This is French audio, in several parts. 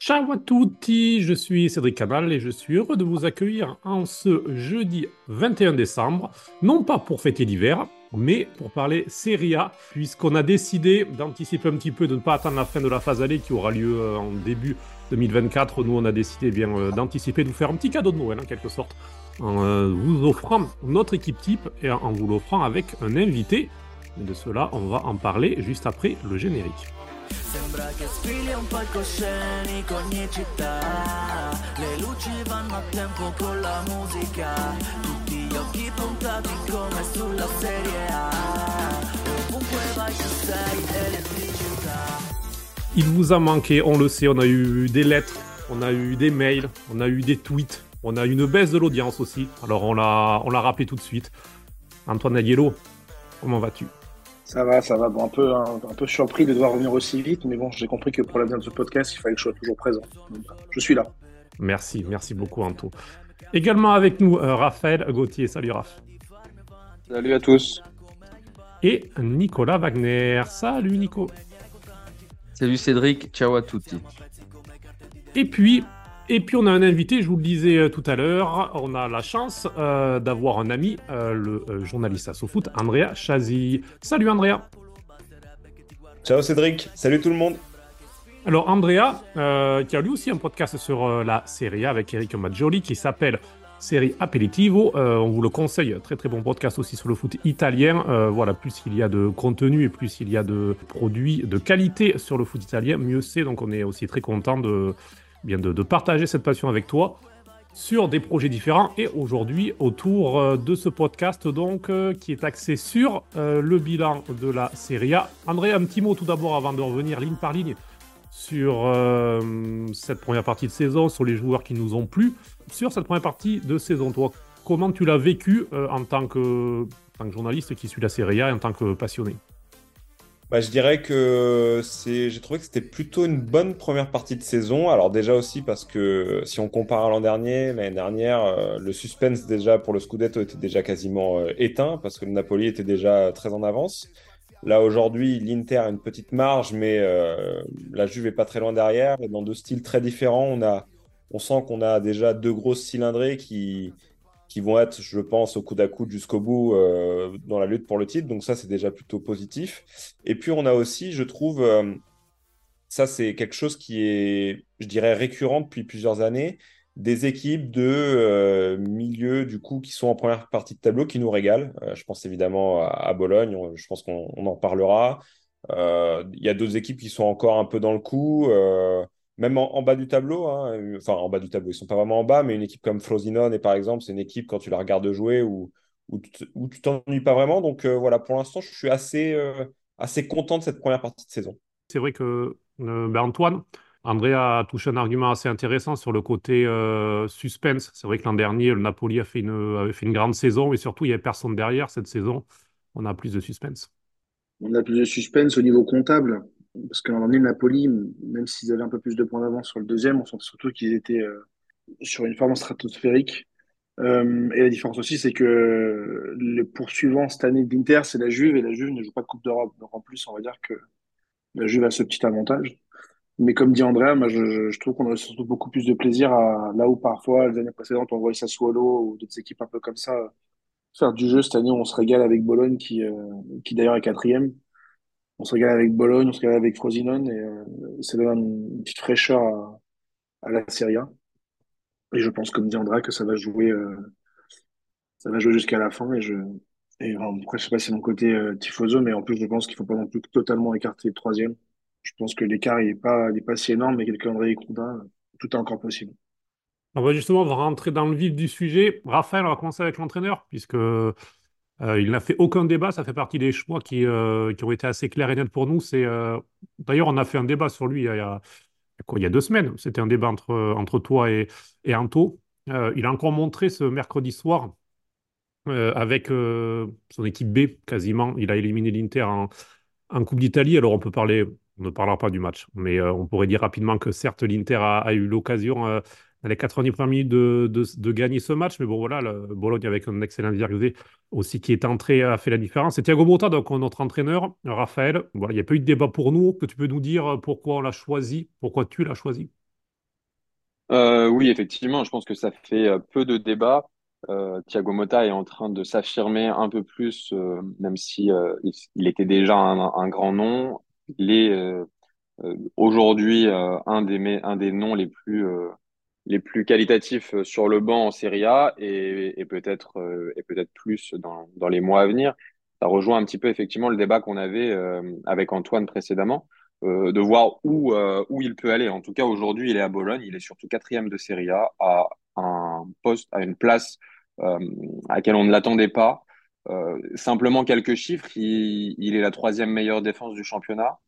Ciao à tutti, je suis Cédric Canal et je suis heureux de vous accueillir en ce jeudi 21 décembre, non pas pour fêter l'hiver, mais pour parler Serie A, puisqu'on a décidé d'anticiper un petit peu, de ne pas attendre la fin de la phase allée qui aura lieu euh, en début 2024. Nous, on a décidé eh bien euh, d'anticiper, de vous faire un petit cadeau de Noël en quelque sorte, en euh, vous offrant notre équipe type et en vous l'offrant avec un invité. Et de cela, on va en parler juste après le générique. Il vous a manqué, on le sait, on a eu des lettres, on a eu des mails, on a eu des tweets, on a eu une baisse de l'audience aussi. Alors on l'a, rappelé tout de suite. Antoine Aguelo, comment vas-tu? Ça va, ça va. Bon, un, peu, un, un peu surpris de devoir revenir aussi vite, mais bon, j'ai compris que pour l'avenir de ce podcast, il fallait que je sois toujours présent. Donc, je suis là. Merci, merci beaucoup Anto. Également avec nous, euh, Raphaël Gauthier. Salut Raph. Salut à tous. Et Nicolas Wagner. Salut Nico. Salut Cédric, ciao à tutti. Et puis, et puis on a un invité, je vous le disais euh, tout à l'heure, on a la chance euh, d'avoir un ami, euh, le journaliste à SoFoot, Andrea Chazy. Salut Andrea. Ciao Cédric, salut tout le monde. Alors Andrea, euh, qui a lui aussi un podcast sur la Serie A avec Eric Maggioli qui s'appelle Série Aperitivo. On vous le conseille, très très bon podcast aussi sur le foot italien. Voilà, plus il y a de contenu et plus il y a de produits de qualité sur le foot italien, mieux c'est. Donc on est aussi très content de, bien de, partager cette passion avec toi sur des projets différents et aujourd'hui autour euh, de ce podcast donc euh, qui est axé sur euh, le bilan de la Serie A. André, un petit mot tout d'abord avant de revenir ligne par ligne sur cette première partie de saison, sur les joueurs qui nous ont plu. Sur cette première partie de saison, toi, comment tu l'as vécu en, tant que, en tant que journaliste qui suit la Serie A et en tant que passionné? Bah, je dirais que c'est, j'ai trouvé que c'était plutôt une bonne première partie de saison. Alors déjà aussi parce que si on compare à l'an dernier, l'année dernière, euh, le suspense déjà pour le Scudetto était déjà quasiment euh, éteint parce que le Napoli était déjà très en avance. Là aujourd'hui, l'Inter a une petite marge, mais euh, la Juve est pas très loin derrière. Dans deux styles très différents, on a, on sent qu'on a déjà deux grosses cylindrées qui, qui vont être, je pense, au coude à coude jusqu'au bout euh, dans la lutte pour le titre. Donc ça, c'est déjà plutôt positif. Et puis on a aussi, je trouve, euh, ça c'est quelque chose qui est, je dirais, récurrent depuis plusieurs années, des équipes de euh, milieu, du coup, qui sont en première partie de tableau, qui nous régalent. Euh, je pense évidemment à, Bologne, je pense qu'on on en parlera. Il y a d'autres équipes qui sont encore un peu dans le coup. Même en, en bas du tableau, hein, enfin en bas du tableau, ils sont pas vraiment en bas, mais une équipe comme Frosinone, et par exemple, c'est une équipe quand tu la regardes jouer où, où, tu t'ennuies pas vraiment. Donc euh, voilà, pour l'instant, je suis assez, euh, assez content de cette première partie de saison. C'est vrai que euh, ben, Antoine, André a touché un argument assez intéressant sur le côté euh, suspense. C'est vrai que l'an dernier, le Napoli a fait une, avait fait une grande saison et surtout, il n'y avait personne derrière cette saison. On a plus de suspense. On a plus de suspense au niveau comptable, parce un moment donné, Napoli, même s'ils avaient un peu plus de points d'avance sur le deuxième, on sentait surtout qu'ils étaient euh, sur une forme stratosphérique. Euh, et la différence aussi, c'est que le poursuivant cette année d'Inter, c'est la Juve, et la Juve ne joue pas de Coupe d'Europe. Donc en plus, on va dire que la Juve a ce petit avantage. Mais comme dit Andrea, moi, je, trouve qu'on aurait surtout beaucoup plus de plaisir à là où parfois les années précédentes on voyait Sassuolo ou d'autres équipes un peu comme ça faire du jeu. Cette année, on se régale avec Bologne qui, euh, qui d'ailleurs est quatrième. On se régale avec Bologne, on se régale avec Frosinone et euh, ça donne une petite fraîcheur à, à la Serie A. Et je pense, comme dit Andrea, que ça va jouer, euh, ça va jouer jusqu'à la fin. Et je, et après, je sais pas si c'est mon côté euh, tifoso, mais en plus, je pense qu'il faut pas non plus totalement écarter le troisième. Je pense que l'écart, il est pas, il est pas si énorme, mais avec André Coudin, tout est encore possible. On va justement rentrer dans le vif du sujet. Raphaël, on va commencer avec l'entraîneur, puisque euh, il n'a fait aucun débat. Ça fait partie des choix qui, euh, qui ont été assez clairs et nets pour nous. Euh, D'ailleurs, on a fait un débat sur lui il y a, il y a- deux semaines. C'était un débat entre, toi et, et Anto. Il a encore montré ce mercredi soir avec son équipe B, quasiment. Il a éliminé l'Inter en, Coupe d'Italie. Alors, on peut parler, on ne parlera pas du match, mais on pourrait dire rapidement que certes, l'Inter a, eu l'occasion les 90 premières minutes de, gagner ce match. Mais bon, voilà, le Bologne avec un excellent Virguzé aussi qui est entré a fait la différence. C'est Thiago Motta, donc notre entraîneur, Raphaël. Voilà, il n'y a pas eu de débat pour nous. Que tu peux nous dire pourquoi on l'a choisi, pourquoi tu l'as choisi? Euh, oui, effectivement, je pense que ça fait euh, peu de débats. Euh, Thiago Motta est en train de s'affirmer un peu plus, euh, même si euh, il, était déjà un, grand nom. Il est euh, euh, aujourd'hui euh, un des, noms les plus, euh, les plus qualitatifs euh, sur le banc en Serie A et, peut-être euh, peut-être plus dans, dans les mois à venir. Ça rejoint un petit peu effectivement le débat qu'on avait euh, avec Antoine précédemment, de voir où, où il peut aller. En tout cas, aujourd'hui, il est à Bologne, il est surtout quatrième de Serie A, à un poste, à une place à laquelle on ne l'attendait pas. Simplement quelques chiffres, il est la troisième meilleure défense du championnat.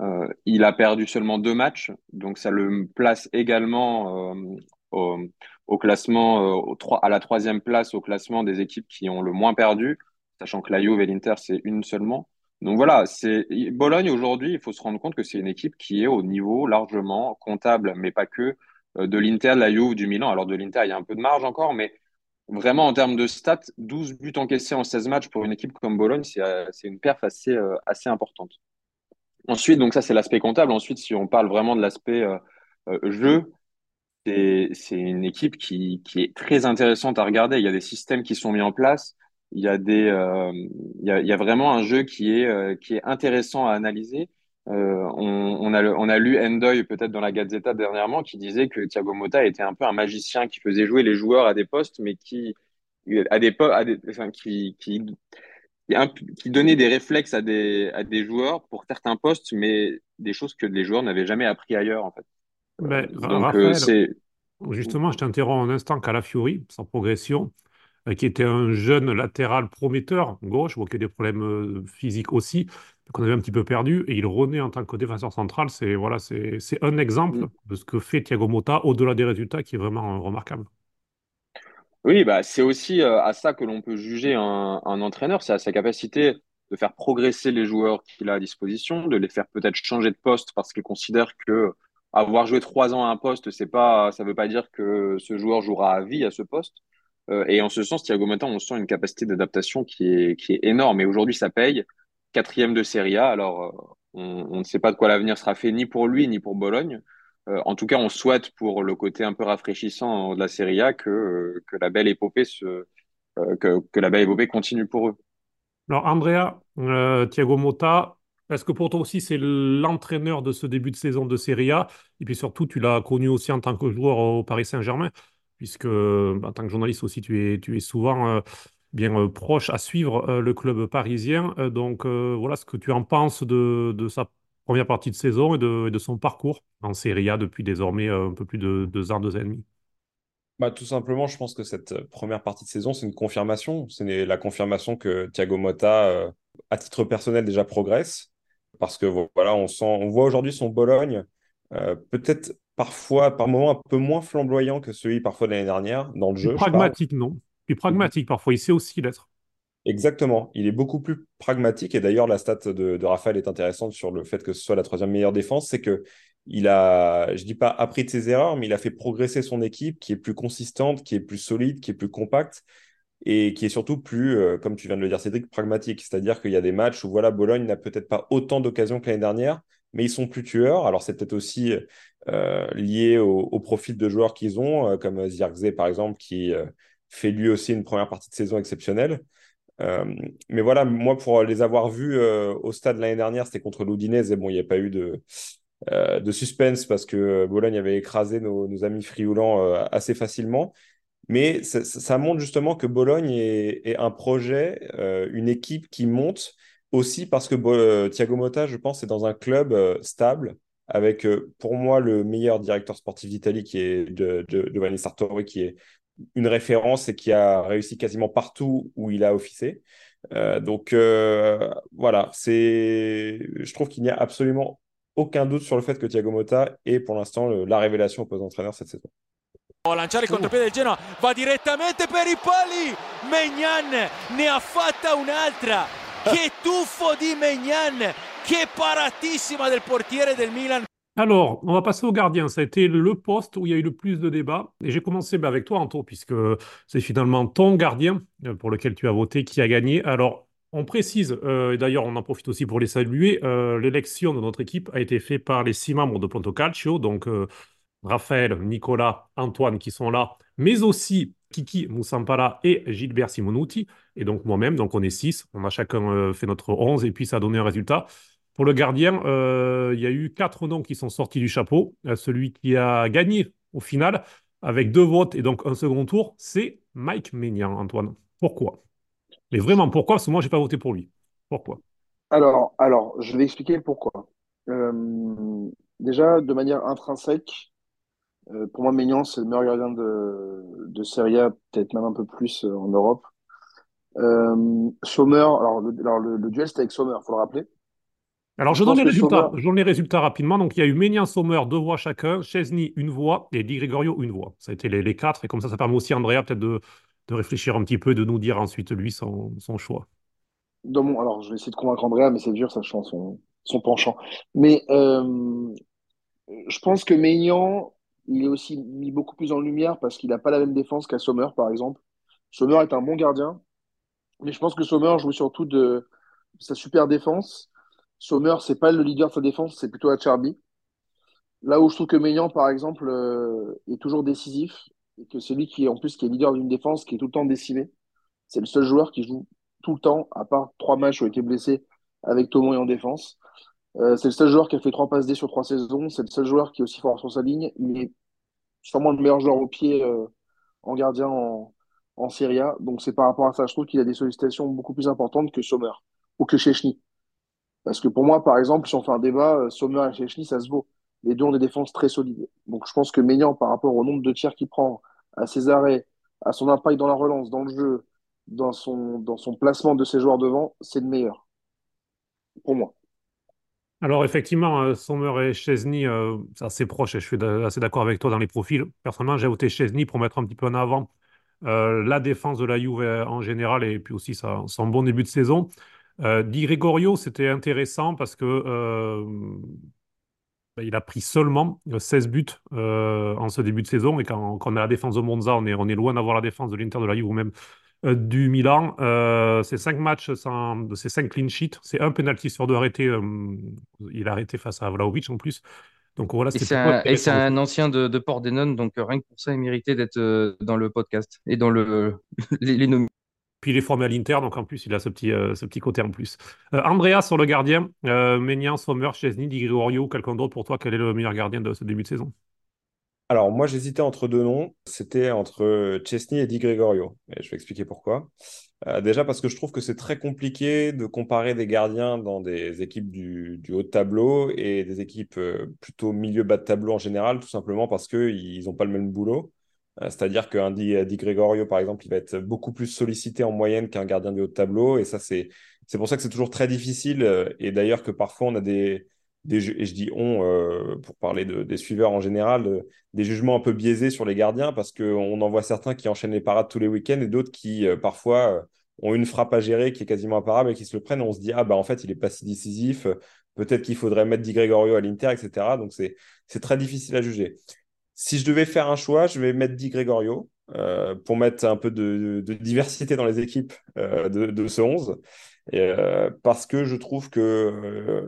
Euh, il a perdu seulement deux matchs, donc ça le place également euh, au, classement, euh, à la troisième place au classement des équipes qui ont le moins perdu, sachant que la Juve et l'Inter, c'est une seulement. Donc voilà, c'est Bologne aujourd'hui, il faut se rendre compte que c'est une équipe qui est au niveau largement comptable, mais pas que, de l'Inter, de la Juve, du Milan. Alors de l'Inter, il y a un peu de marge encore, mais vraiment en termes de stats, 12 buts encaissés en 16 matchs pour une équipe comme Bologne, c'est une perf assez importante. Ensuite, donc ça, c'est l'aspect comptable. Ensuite, si on parle vraiment de l'aspect euh, euh, jeu, c'est, une équipe qui, qui est très intéressante à regarder. Il y a des systèmes qui sont mis en place. Il y a des, euh, il y a, il y a vraiment un jeu qui est, qui est intéressant à analyser. On, on a, on a lu Endoy peut-être dans la Gazzetta dernièrement qui disait que Thiago Motta était un peu un magicien qui faisait jouer les joueurs à des postes, mais qui, à des, qui qui, donnait des réflexes à des, à des joueurs pour certains postes, mais des choses que les joueurs n'avaient jamais appris ailleurs, en fait. Donc, euh, Raphaël, c'est. justement, je t'interromps un instant. Calafiori, sans progression, euh, qui était un jeune latéral prometteur, gauche, qui a des problèmes euh, physiques aussi, qu'on avait un petit peu perdu, et il renaît en tant que défenseur central. C'est voilà, c'est c'est un exemple de ce que fait Thiago Motta au-delà des résultats qui est vraiment remarquable. Oui, bah, c'est aussi euh, à ça que l'on peut juger un, entraîneur, c'est à sa capacité de faire progresser les joueurs qu'il a à disposition, de les faire peut-être changer de poste parce qu'il considère que avoir joué trois ans à un poste, c'est pas, ça veut pas dire que ce joueur jouera à vie à ce poste. Euh, et en ce sens, Thiago Motta, on sent une capacité d'adaptation qui est, qui est énorme. Et aujourd'hui, ça paye. Quatrième de Serie A. Alors, euh, on ne sait pas de quoi l'avenir sera fait ni pour lui ni pour Bologne. Euh, en tout cas, on souhaite pour le côté un peu rafraîchissant de la Serie A que, euh, que la belle épopée se, euh, que, que la belle épopée continue pour eux. Alors, Andrea, Thiago Motta, est-ce que pour toi aussi c'est l'entraîneur de ce début de saison de Serie A? Et puis surtout, tu l'as connu aussi en tant que joueur au Paris Saint-Germain, puisque euh, en tant que journaliste aussi, tu es, tu es souvent bien proche à suivre le club parisien. Donc voilà ce que tu en penses de, de sa première partie de saison et de, et de son parcours en Serie A depuis désormais euh, un peu plus de deux ans, deux ans et demi. Bah, tout simplement, je pense que cette euh, première partie de saison, c'est une confirmation. C'est la confirmation que Thiago Motta, euh, à titre personnel, déjà progresse. Parce que vo- voilà, on sent, on voit aujourd'hui son Bologne, euh, peut-être parfois, par moments, un peu moins flamboyant que celui parfois de l'année dernière, dans le jeu, pragmatique, non? Plus pragmatique parfois, il sait aussi l'être. Exactement. Il est beaucoup plus pragmatique. Et d'ailleurs, la stat de, Raphaël est intéressante sur le fait que ce soit la troisième meilleure défense. C'est que il a, je dis pas appris de ses erreurs, mais il a fait progresser son équipe qui est plus consistante, qui est plus solide, qui est plus compacte et qui est surtout plus, euh, comme tu viens de le dire, Cédric, pragmatique. C'est-à-dire qu'il y a des matchs où voilà, Bologne n'a peut-être pas autant d'occasions que l'année dernière, mais ils sont plus tueurs. Alors, c'est peut-être aussi euh, lié au, profil de joueurs qu'ils ont, euh, comme Zirkzee, par exemple, qui fait lui aussi une première partie de saison exceptionnelle. Euh, mais voilà, moi, pour les avoir vus euh, au stade l'année dernière, c'était contre l'Udinese. Et bon, il n'y a pas eu de, euh, de suspense parce que Bologne avait écrasé nos, amis frioulants assez facilement. Mais ça, montre justement que Bologne est, un projet, une équipe qui monte aussi parce que Thiago Motta, je pense, est dans un club stable avec, pour moi, le meilleur directeur sportif d'Italie qui est Giovanni Sartori, qui est une référence et qui a réussi quasiment partout où il a officié. Euh, donc euh, voilà, c'est, je trouve qu'il n'y a absolument aucun doute sur le fait que Thiago Motta est pour l'instant le- la révélation au poste d'entraîneur cette saison. a lanciare il contropiede del Genoa va direttamente per i pali Megnan ne ha fatta un'altra che tuffo di Megnan che paratissima del portiere del Milan Alors, on va passer au gardien. Ça a été le poste où il y a eu le plus de débats. Et j'ai commencé bah, avec toi, Anto, puisque c'est finalement ton gardien euh, pour lequel tu as voté qui a gagné. Alors, on précise, euh, et d'ailleurs, on en profite aussi pour les saluer, euh, l'élection de notre équipe a été faite par les six membres de Ponto Calcio. Donc, Raphaël, Nicolas, Antoine qui sont là, mais aussi Kiki Moussampala et Gilbert Simonuti, et donc moi-même, donc on est 6, on a chacun fait notre 11 et puis ça a donné un résultat. Pour le gardien, euh, il y a eu quatre noms qui sont sortis du chapeau. Euh, celui qui a gagné au final, avec deux votes et donc un second tour, c'est Mike Maignan, Antoine. Pourquoi? Mais vraiment, pourquoi? Parce que moi, je n'ai pas voté pour lui. Pourquoi? Alors, alors, je vais expliquer pourquoi. Euh, déjà, de manière intrinsèque, pour moi, Maignan, c'est le meilleur gardien de, de Serie A, peut-être même un peu plus en Europe. Sommer, alors, le, alors le duel, c'était avec Sommer, il faut le rappeler. Alors, Je je donne les résultats. Sommer- Je donne les résultats rapidement. Donc, il y a eu Maignan, Sommer, deux voix chacun, Chesney, une voix, et Di Gregorio, une voix. Ça a été les, les quatre, et comme ça, ça permet aussi à Andrea peut-être de, de réfléchir un petit peu, de nous dire ensuite, lui, son, son choix. mon, alors, je vais essayer de convaincre Andrea, mais c'est dur, sachant son, son penchant. Mais euh, je pense que Maignan, il est aussi mis beaucoup plus en lumière parce qu'il n'a pas la même défense qu'à Sommer, par exemple. Sommer est un bon gardien, mais je pense que Sommer joue surtout de sa super défense. Sommer, c'est pas le leader de sa défense, c'est plutôt Acerbi. Là où je trouve que Maignan, par exemple, euh, est toujours décisif, et que c'est lui qui, en plus, qui est leader d'une défense qui est tout le temps décimé. C'est le seul joueur qui joue tout le temps, à part trois matchs où il a été blessé avec Tomon et en défense. Euh, c'est le seul joueur qui a fait trois passes D sur trois saisons. C'est le seul joueur qui est aussi fort sur sa ligne. Il est sûrement le meilleur joueur au pied euh, en gardien en, en Serie A. Donc c'est par rapport à ça, je trouve qu'il a des sollicitations beaucoup plus importantes que Sommer ou que Chechny. Parce que pour moi, par exemple, si on fait un débat, euh, Sommer et Chechny, ça se vaut. Les deux ont des défenses très solides. Donc je pense que Maignan, par rapport au nombre de tirs qu'il prend, à ses arrêts, à son impact dans la relance, dans le jeu, dans son, dans son placement de ses joueurs devant, c'est le meilleur. Pour moi. Alors, effectivement, euh, Sommer et Chesney, euh, c'est assez proche et je suis assez d'accord avec toi dans les profils. Personnellement, j'ai voté Chesney pour mettre un petit peu en avant la défense de la Juve en général et puis aussi son bon début de saison. Euh, Di Gregorio, c'était intéressant parce que euh, ben, il a pris seulement euh, 16 buts euh, en ce début de saison et quand, quand on a la défense de Monza, on est, on est loin d'avoir la défense de l'Inter de la Juve ou même du Milan. C'est cinq matchs sans, c'est cinq clean sheets, c'est un penalty sur deux arrêtés. euh, il a arrêté face à Vlahovic en plus. Donc voilà, Et c'est un, et c'est intéressant. un ancien de, de Pordenone, donc euh, rien que pour ça, il méritait d'être dans le podcast et dans le, les, les Il est formé à l'Inter, donc en plus, il a ce petit, euh, ce petit côté en plus. Euh, Andrea sur le gardien, euh, Maignan, Sommer, Chesney, Di Gregorio, quelqu'un d'autre pour toi, quel est le meilleur gardien de ce début de saison? Alors, moi, j'hésitais entre deux noms. C'était entre Chesney et Di Gregorio. Et je vais expliquer pourquoi. Déjà parce que je trouve que c'est très compliqué de comparer des gardiens dans des équipes du, du haut de tableau et des équipes plutôt milieu-bas de tableau en général, tout simplement parce qu'ils n'ont pas le même boulot. Euh, C'est-à-dire qu'un Di, Di Gregorio, par exemple, il va être beaucoup plus sollicité en moyenne qu'un gardien du haut de tableau. Et ça, c'est c'est pour ça que c'est toujours très difficile. euh, Et d'ailleurs que parfois, on a des, des et je dis on euh, pour parler de- des suiveurs en général, euh, des jugements un peu biaisés sur les gardiens parce qu'on en voit certains qui enchaînent les parades tous les week-ends et d'autres qui, euh, parfois, euh, ont une frappe à gérer qui est quasiment imparable et qui se le prennent. On se dit, ah bah en fait, il est pas si décisif. euh, Peut-être qu'il faudrait mettre Di Gregorio à l'Inter, etc. Donc, c'est c'est très difficile à juger. Si je devais faire un choix, je vais mettre Di Gregorio euh, pour mettre un peu de, diversité dans les équipes euh, de, ce 11. Et, euh, parce que je trouve que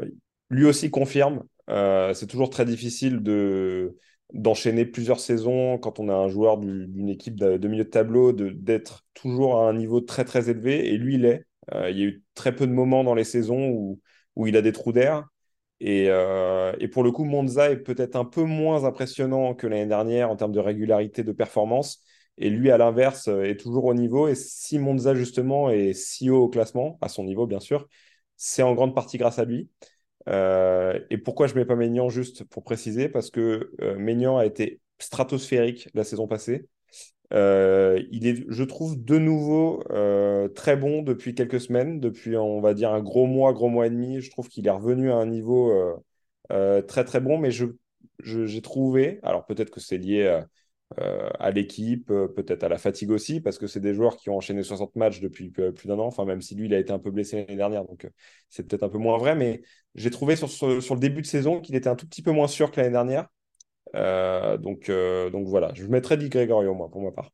lui aussi confirme. c'est toujours très difficile de d'enchaîner plusieurs saisons quand on a un joueur du- d'une équipe de, milieu de tableau, d'être toujours à un niveau très très élevé. Et lui, il est. Il y a eu très peu de moments dans les saisons où, où il a des trous d'air. Et, euh, et pour le coup, Monza est peut-être un peu moins impressionnant que l'année dernière en termes de régularité de performance. Et lui, à l'inverse, euh, est toujours au niveau. Et si Monza, justement, est si haut au classement, à son niveau, bien sûr, c'est en grande partie grâce à lui. Euh, et pourquoi je ne mets pas Maignan juste pour préciser? Parce que euh, a été stratosphérique la saison passée. Euh, il est, je trouve, de nouveau euh, très bon depuis quelques semaines, depuis, on va dire, un gros mois, gros mois et demi. Je trouve qu'il est revenu à un niveau euh, très, très bon, mais je, je- j'ai trouvé, alors peut-être que c'est lié à, l'équipe, peut-être à la fatigue aussi, parce que c'est des joueurs qui ont enchaîné 60 matchs depuis plus d'un an, enfin, même si lui, il a été un peu blessé l'année dernière, donc c'est peut-être un peu moins vrai, mais j'ai trouvé sur le début de saison qu'il était un tout petit peu moins sûr que l'année dernière. Euh, donc, euh, donc voilà, je mettrais Di Gregorio, moi, pour ma part.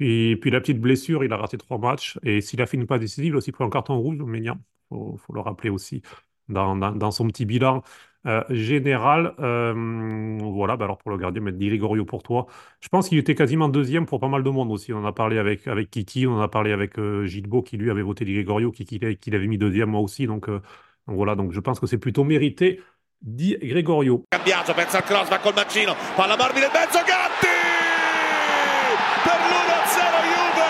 Et puis la petite blessure, il a raté trois matchs. Et s'il a fait une passe décisive, il a aussi pris un carton rouge, Maignan. Il faut, le rappeler aussi dans, son petit bilan. euh, général. Voilà, bah alors pour le gardien, mettre Di Gregorio pour toi. Je pense qu'il était quasiment deuxième pour pas mal de monde aussi. On en a parlé avec, avec Kiki, on en a parlé avec euh, Gilbo qui lui avait voté Di Gregorio, qui, qui, qui l'avait mis deuxième moi aussi. Donc, donc voilà, donc je pense que c'est plutôt mérité. Di Gregorio. Cambiato, pensa al cross, va col mancino, palla morbida in mezzo, Gatti! Per l'1-0 Juve!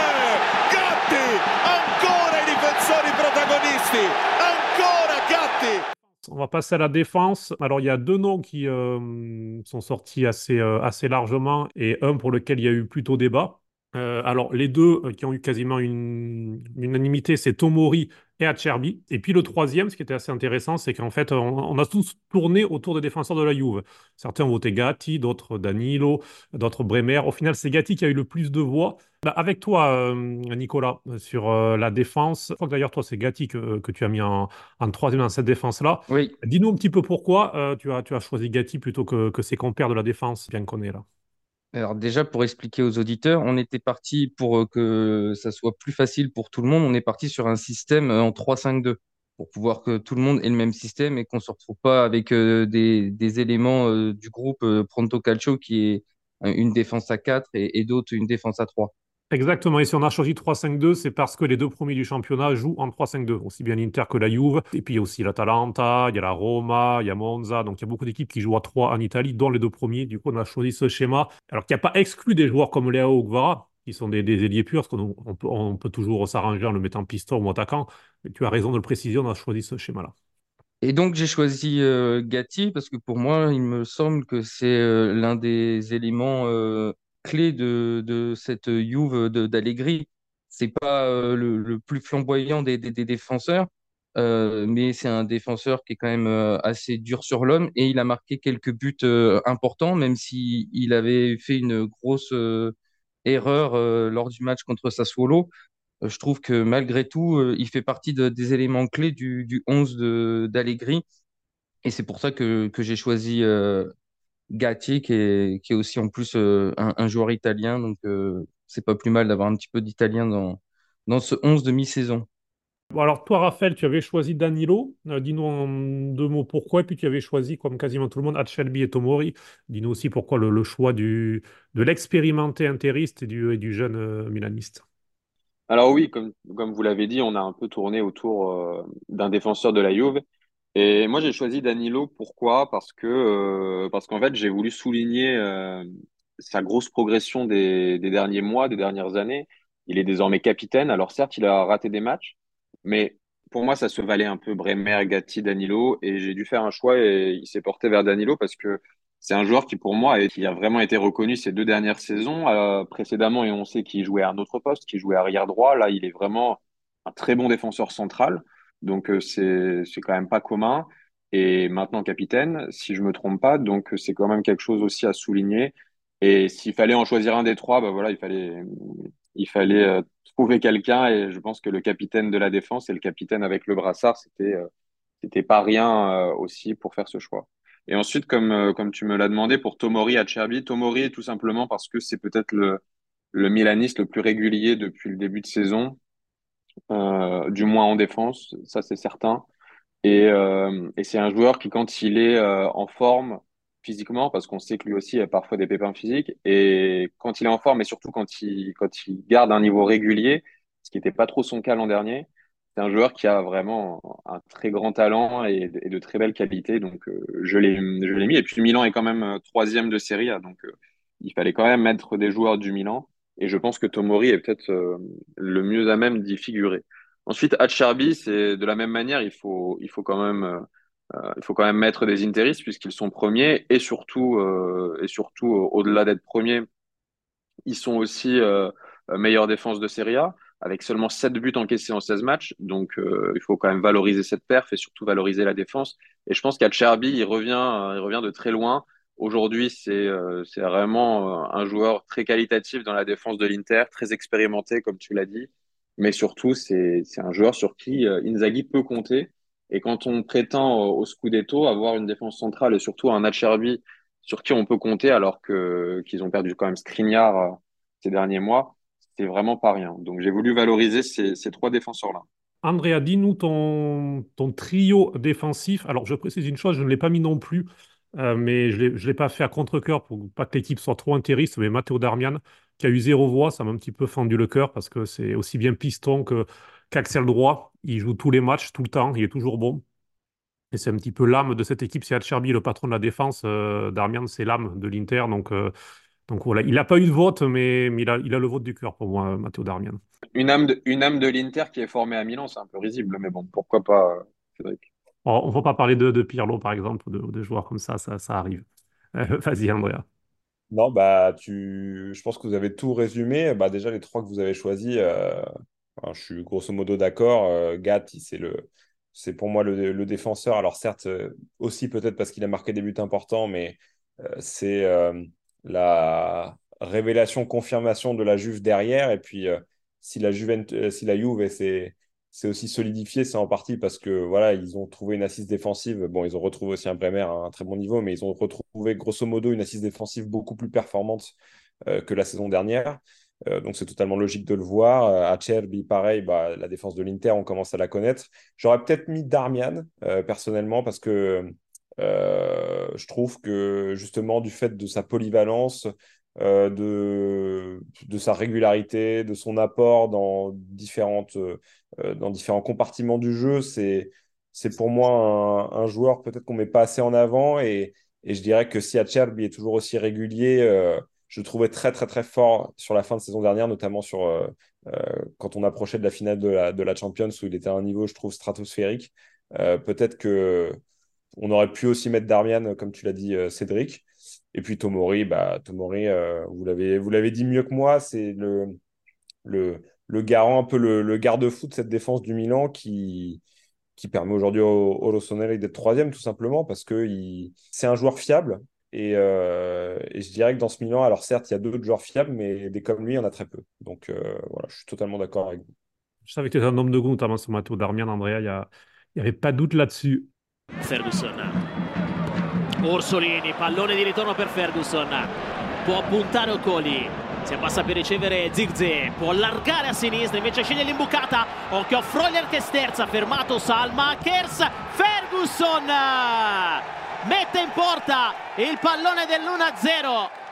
Gatti! Ancora i difensori protagonisti! Ancora Gatti! On va passer à la défense. Alors, il y a deux noms qui euh, sont sortis assez, euh, assez largement et un pour lequel il y a eu plutôt débat. Euh, alors, les deux qui ont eu quasiment une, une unanimité, c'est Tomori et Acerbi. Et puis le troisième, ce qui était assez intéressant, c'est qu'en fait, on, on a tous tourné autour des défenseurs de la Juve. Certains ont voté Gatti, d'autres Danilo, d'autres Bremer. Au final, c'est Gatti qui a eu le plus de voix. Bah, avec toi, euh, Nicolas, sur euh, la défense, je crois que d'ailleurs, toi, c'est Gatti que, que tu as mis en, en troisième dans cette défense-là. Oui. Dis-nous un petit peu pourquoi euh, tu as, tu as choisi Gatti plutôt que, que ses compères de la défense, bien qu'on est là. Alors déjà, pour expliquer aux auditeurs, on était parti pour euh, que ça soit plus facile pour tout le monde. On est parti sur un système euh, en 3-5-2 pour pouvoir que tout le monde ait le même système et qu'on se retrouve pas avec euh, des, éléments du groupe Pronto Calcio qui est une défense à 4 et, et d'autres une défense à 3. Exactement, et si on a choisi 3-5-2, c'est parce que les deux premiers du championnat jouent en 3-5-2, aussi bien l'Inter que la Juve. Et puis il y a aussi l'Atalanta, il y a la Roma, il y a Monza, donc il y a beaucoup d'équipes qui jouent à 3 en Italie, dont les deux premiers. Du coup, on a choisi ce schéma. Alors qu'il n'y a pas exclu des joueurs comme Léo ou qui sont des, des ailiers purs, parce qu'on on peut, on peut toujours s'arranger en le mettant piston ou attaquant. Mais tu as raison de le préciser, on a choisi ce schéma-là. Et donc j'ai choisi euh, Gatti parce que pour moi, il me semble que c'est euh, l'un des éléments euh, clés de, de cette Juve d'Allegri. C'est pas euh, le, plus flamboyant des, défenseurs, euh, mais c'est un défenseur qui est quand même euh, assez dur sur l'homme et il a marqué quelques buts importants, même si il avait fait une grosse erreur lors du match contre Sassuolo. Je trouve que malgré tout, il fait partie de- des éléments clés du, du 11 de d'Allegri. Et c'est pour ça que, j'ai choisi Gatti, qui est, qui est aussi en plus euh, un, un joueur italien. Donc, euh, c'est pas plus mal d'avoir un petit peu d'italien dans, dans ce 11 de mi-saison. Bon, alors toi, Raphaël, tu avais choisi Danilo. Euh, dis-nous en deux mots pourquoi. Et puis tu avais choisi, comme quasiment tout le monde, Acerbi et Tomori. Dis-nous aussi pourquoi le, le choix du, de l'expérimenté interiste et du, et du jeune euh, milaniste. Alors oui, comme, comme vous l'avez dit, on a un peu tourné autour euh, d'un défenseur de la Juve. Et moi, j'ai choisi Danilo. Pourquoi? Parce que euh, parce qu'en fait, j'ai voulu souligner euh, sa grosse progression des, des derniers mois, des dernières années. Il est désormais capitaine. Alors certes, il a raté des matchs, mais pour moi, ça se valait un peu Bremer, Gatti, Danilo. Et j'ai dû faire un choix et il s'est porté vers Danilo parce que c'est un joueur qui, pour moi, est- qui a vraiment été reconnu ces deux dernières saisons. Euh, précédemment, et on sait qu'il jouait à un autre poste, qu'il jouait arrière droit. Là, il est vraiment un très bon défenseur central. Donc, euh, c'est, c'est quand même pas commun. Et maintenant capitaine, si je me trompe pas. Donc, euh, c'est quand même quelque chose aussi à souligner. Et s'il fallait en choisir un des trois, bah voilà, il fallait, il fallait euh, trouver quelqu'un. Et je pense que le capitaine de la défense et le capitaine avec le brassard, c'était, c'était pas rien aussi pour faire ce choix. Et ensuite, comme, comme tu me l'as demandé, pour Tomori Acerbi, Tomori, tout simplement parce que c'est peut-être le, le Milaniste le plus régulier depuis le début de saison, euh, du moins en défense, ça c'est certain. Et, euh, c'est un joueur qui, quand il est euh, en forme physiquement, parce qu'on sait que lui aussi a parfois des pépins physiques, et quand il est en forme, et surtout quand il, quand il garde un niveau régulier, ce qui n'était pas trop son cas l'an dernier, c'est un joueur qui a vraiment un très grand talent et, de très belles qualités. Donc, je l'ai, mis. Et puis, Milan est quand même troisième de Serie A. Donc, il fallait quand même mettre des joueurs du Milan. Et je pense que Tomori est peut-être euh, le mieux à même d'y figurer. Ensuite, Acerbi, c'est de la même manière, il faut, il faut quand même, euh, euh, il faut quand même mettre des interistes puisqu'ils sont premiers et surtout, et surtout au-delà d'être premiers, ils sont aussi meilleure défense de Serie A avec seulement 7 buts encaissés en 16 matchs. Donc, il faut quand même valoriser cette perf et surtout valoriser la défense. Et je pense qu'Acerbi, il revient, euh, il revient de très loin. Aujourd'hui, c'est euh, vraiment euh, un joueur très qualitatif dans la défense de l'Inter, très expérimenté, comme tu l'as dit. Mais surtout, c'est un joueur sur qui euh, Inzaghi peut compter. Et quand on prétend au, Scudetto avoir une défense centrale et surtout un Acerbi sur qui on peut compter, alors qu'ils ont perdu quand même Skriniar ces derniers mois, c'est vraiment pas rien. Donc j'ai voulu valoriser ces, trois défenseurs-là. Andrea, dis-nous ton trio défensif. Alors, je précise une chose, je ne l'ai pas mis non plus, euh, mais je ne l'ai pas fait à contre-cœur pour pas que l'équipe soit trop intériste. Mais Matteo Darmian, qui a eu zéro voix, ça m'a un petit peu fendu le cœur parce que c'est aussi bien piston que, qu'axial droit. Il joue tous les matchs, tout le temps, il est toujours bon. Et c'est un petit peu l'âme de cette équipe. C'est Acerbi, le patron de la défense. Euh, Darmian, c'est l'âme de l'Inter. Donc, euh, voilà, il n'a pas eu de vote, mais, il, a, le vote du cœur pour moi, Matteo Darmian. Une âme de, une âme de l'Inter qui est formée à Milan, c'est un peu risible, mais bon, pourquoi pas, Cédric? On ne va pas parler de, de Pirlo, par exemple, de, joueurs comme ça, ça, arrive. Vas-y, Andrea. Non, bah, tu... je pense que vous avez tout résumé. Bah, déjà, les trois que vous avez choisis, euh... je suis grosso modo d'accord. Euh, Gatti, c'est le, c'est pour moi le, défenseur. Alors certes, euh, aussi peut-être parce qu'il a marqué des buts importants, mais c'est la révélation, confirmation de la Juve derrière. Et puis si la Juve, si la Juve c'est c'est aussi solidifié, c'est en partie parce que voilà, ils ont trouvé une assise défensive. Bon, ils ont retrouvé aussi un Bremer à un très bon niveau, mais ils ont retrouvé grosso modo une assise défensive beaucoup plus performante euh, que la saison dernière. Euh, donc c'est totalement logique de le voir. Euh, Acerbi, pareil, bah, la défense de l'Inter, on commence à la connaître. J'aurais peut-être mis Darmian personnellement parce que je trouve que justement du fait de sa polyvalence, euh, de, de sa régularité, de son apport dans, différentes, euh, dans différents compartiments du jeu. C'est, c'est pour moi un, joueur peut-être qu'on met pas assez en avant et, et je dirais que si Acerbi est toujours aussi régulier, euh, je le trouvais très très très fort sur la fin de saison dernière, notamment sur, euh, quand on approchait de la finale de la, de la Champions où il était à un niveau, je trouve, stratosphérique. peut-être que on aurait pu aussi mettre Darmian, comme tu l'as dit, Cédric. Et puis Tomori, bah, Tomori euh, vous l'avez dit mieux que moi, c'est le, le, le, garant, un peu le, le garde-fou de cette défense du Milan qui, qui permet aujourd'hui au, au Rossoneri d'être troisième, tout simplement, parce que c'est un joueur fiable. Et, euh, et, je dirais que dans ce Milan, alors certes, il y a d'autres joueurs fiables, mais des comme lui, il y en a très peu. Donc euh, voilà, je suis totalement d'accord avec vous. Je savais que tu un homme de goût, notamment sur Matteo Darmian, Andrea, il n'y avait pas de doute là-dessus. Ferguson Orsolini, pallone di ritorno per Ferguson. Può puntare Ocoli. Si abbassa per ricevere Zirze, può allargare a sinistra, invece sceglie l'imbucata. Occhio a Freuler che sterza, fermato Salmakers. Ferguson mette in porta il pallone dell'1-0.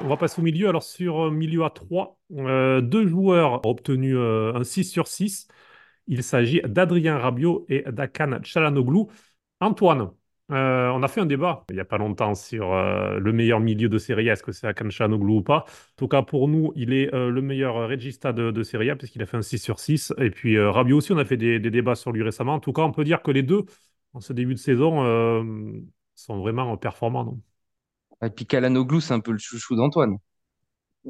On va passer au milieu. Alors, sur milieu à 3, euh, deux joueurs ont obtenu euh, un 6 sur 6. Il s'agit d'Adrien Rabiot et d'Akan Chalanoglu. Antoine, euh, on a fait un débat il n'y a pas longtemps sur euh, le meilleur milieu de Serie A, est-ce que c'est Akan Chanoglu ou pas? En tout cas, pour nous, il est euh, le meilleur regista de, de Serie A puisqu'il a fait un 6 sur 6. Et puis Rabiot aussi, on a fait des, des, débats sur lui récemment. En tout cas, on peut dire que les deux, en ce début de saison, sont vraiment performants. Non? Et puis Kalanoglu, c'est un peu le chouchou d'Antoine.